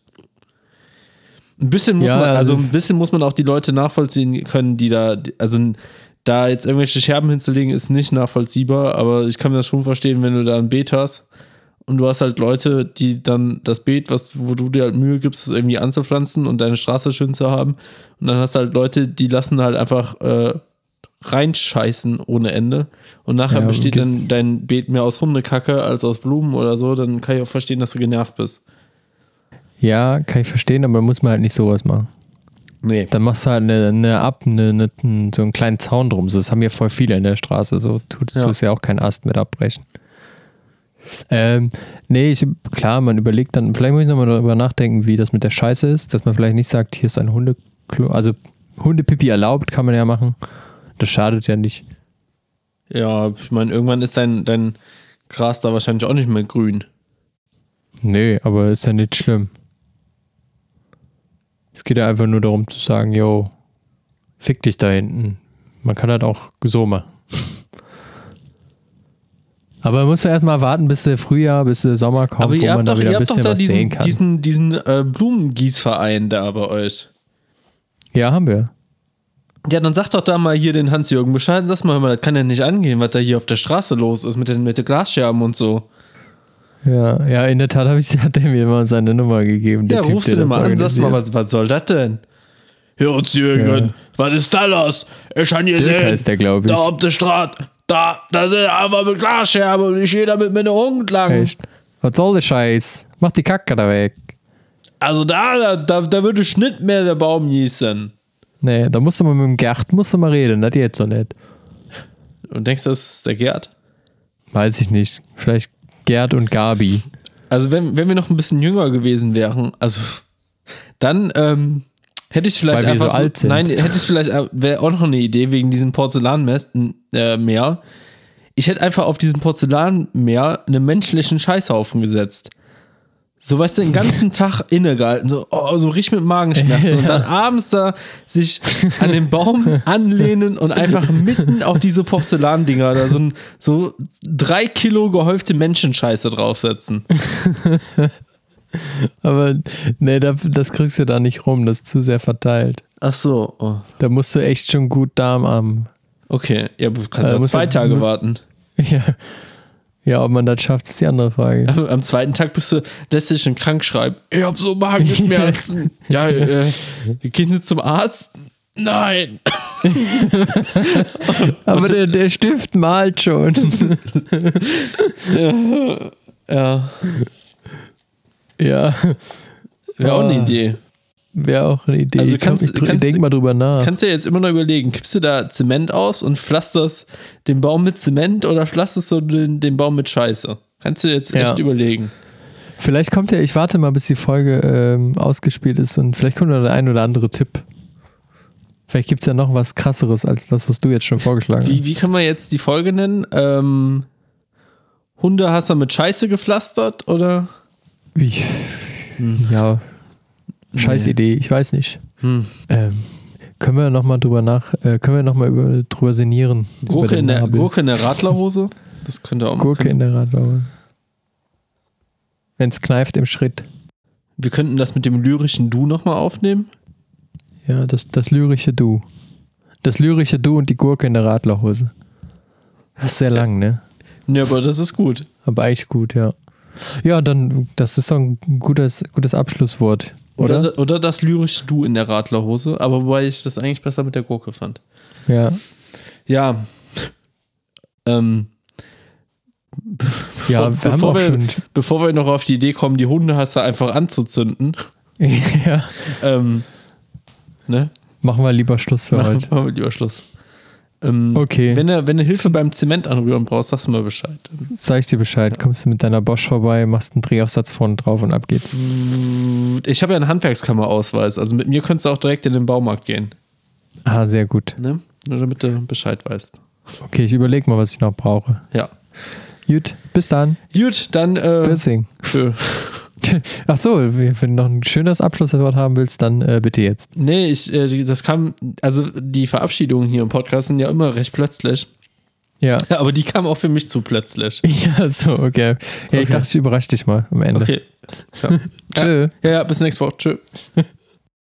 Ein bisschen muss Ja, man, also also ein bisschen muss man auch die Leute nachvollziehen können, die da, also da jetzt irgendwelche Scherben hinzulegen, ist nicht nachvollziehbar, aber ich kann mir das schon verstehen, wenn du da ein Beet hast und du hast halt Leute, die dann das Beet, was, wo du dir halt Mühe gibst, es irgendwie anzupflanzen und deine Straße schön zu haben. Und dann hast du halt Leute, die lassen halt einfach äh, reinscheißen ohne Ende. Und nachher Ja, besteht dann dein Beet mehr aus Hundekacke als aus Blumen oder so, dann kann ich auch verstehen, dass du genervt bist. ja, kann ich verstehen, aber muss man halt nicht sowas machen. Nee. Dann machst du halt eine, eine Ab, eine, eine, so einen kleinen Zaun drum. So, das haben ja voll viele in der Straße. So tut Ja. es ja auch keinen Ast mit abbrechen. Ähm, nee, ich, klar, man überlegt dann, vielleicht muss ich nochmal darüber nachdenken, wie das mit der Scheiße ist, dass man vielleicht nicht sagt, hier ist ein Hundeklo, also Hundepipi erlaubt, kann man ja machen. Das schadet ja nicht. Ja, ich meine, irgendwann ist dein, dein Gras da wahrscheinlich auch nicht mehr grün. Nee, aber ist ja nicht schlimm. Es geht ja einfach nur darum zu sagen, yo, fick dich da hinten. Man kann das auch so machen. Aber musst du erstmal warten, bis der Frühjahr, bis der Sommer kommt, Aber wo man habt da doch, wieder ein doch bisschen was diesen, sehen kann. diesen, diesen äh, Blumengießverein da bei euch. ja, haben wir. Ja, dann sag doch da mal hier den Hans-Jürgen Bescheid sag mal, das kann ja nicht angehen, was da hier auf der Straße los ist mit den, mit den Glasscherben und so. Ja, ja, in der Tat ich, hat er mir mal seine Nummer gegeben. Ja, typ, rufst du den mal an, sagst mal, was, was soll das denn? Hans-Jürgen, Ja. was ist da los? Ich kann hier sehen, heißt der, glaube ich. da auf der Straße, da, da sind einfach mit Glasscherben und ich gehe da mit meinem Hund lang. Echt? Was soll der Scheiß? Mach die Kacke da weg. Also da, da, da, würde ich nicht mehr der Baum gießen. Nee, da musst du mal mit dem Gerd musst du mal reden, das jetzt so nicht. Und denkst du, das ist der Gerd? Weiß ich nicht. Vielleicht Gerd und Gabi. Also wenn, wenn wir noch ein bisschen jünger gewesen wären, also dann ähm, hätte ich vielleicht Weil wir einfach so alt sind. nein, hätte ich vielleicht wäre auch noch eine Idee wegen diesem Porzellanmeer. Äh, ich hätte einfach auf diesem Porzellanmeer einen menschlichen Scheißhaufen gesetzt. So, weißt du, den ganzen Tag innegehalten, so, oh, so richtig mit Magenschmerzen. Und dann abends da sich an den Baum anlehnen und einfach mitten auf diese Porzellandinger da so, ein, so drei Kilo gehäufte Menschenscheiße draufsetzen. Aber nee, da, das kriegst du da nicht rum, das ist zu sehr verteilt. Ach so, oh. Da musst du echt schon gut Darm haben. okay. Ja, du kannst Äh, ja zwei Tage warten. Ja. Ja, ob man das schafft, ist die andere Frage. Am zweiten Tag bist du, lässt dich schon krank schreiben. Ich hab so Magenschmerzen. ja, äh, gehen Sie zum Arzt? Nein. Aber der, der Stift malt schon. Ja, ja. wäre auch eine. Idee. Wäre auch eine Idee. Also Ich glaub, kannst- ich, kannst- denk mal drüber nach. Kannst du ja jetzt immer noch überlegen, kippst du da Zement aus und pflasterst den Baum mit Zement oder pflasterst du den, den Baum mit Scheiße? Kannst du jetzt Ja. echt überlegen. Vielleicht kommt ja, ich warte mal, bis die Folge ähm, ausgespielt ist und vielleicht kommt noch der ein oder andere Tipp. Vielleicht gibt es ja noch was krasseres als das, was du jetzt schon vorgeschlagen Wie, hast. wie kann man jetzt die Folge nennen? Ähm, Hundehasser mit Scheiße gepflastert oder? Wie? Ja, scheiß Idee, ich weiß nicht. Hm. Ähm, können wir noch mal drüber nach, äh, können wir noch mal über, drüber sinnieren? Gurke in, der, Nabel. Gurke in der Radlerhose? Das könnte auch mal Gurke in der Radlaube. Wenn es kneift im Schritt. Wir könnten das mit dem lyrischen Du nochmal aufnehmen. Ja, das, das lyrische Du. Das lyrische Du und die Gurke in der Radlerhose. Das ist sehr lang, ne? Ja, aber das ist gut. Aber eigentlich gut, ja. Ja, dann, das ist doch ein gutes, gutes Abschlusswort, oder? Oder, oder das lyrische Du in der Radlerhose, aber wobei ich das eigentlich besser mit der Gurke fand. Ja. Ja. Ähm, Ja, Bevor- wir haben bevor auch wir- schon. bevor wir noch auf die Idee kommen, die Hundehasser einfach anzuzünden, ja. ähm, ne? Machen wir lieber Schluss für heute. machen wir lieber Schluss. Ähm, Okay. Wenn du, wenn du Hilfe beim Zement anrühren brauchst, sagst du mal Bescheid. Sag ich dir Bescheid. Kommst du mit deiner Bosch vorbei, machst einen Drehaufsatz vorne drauf und ab geht's. Ich habe ja einen Handwerkskammerausweis, also mit mir könntest du auch direkt in den Baumarkt gehen. Ah, sehr gut. Ne? Nur damit du Bescheid weißt. Okay, ich überlege mal, was ich noch brauche. Ja. Gut, bis dann. Gut, dann äh, Bissing. Ach so, wenn du noch ein schönes Abschlusswort haben willst, dann äh, bitte jetzt. Nee, ich, äh, das kam, also die Verabschiedungen hier im Podcast sind ja immer recht plötzlich. Ja. Aber die kam auch für mich zu plötzlich. Ja, so, okay. Ja, ich Okay. dachte, ich überrasche dich mal am Ende. Okay. Ja. Tschö. Ja, ja, bis nächste Woche. Tschö.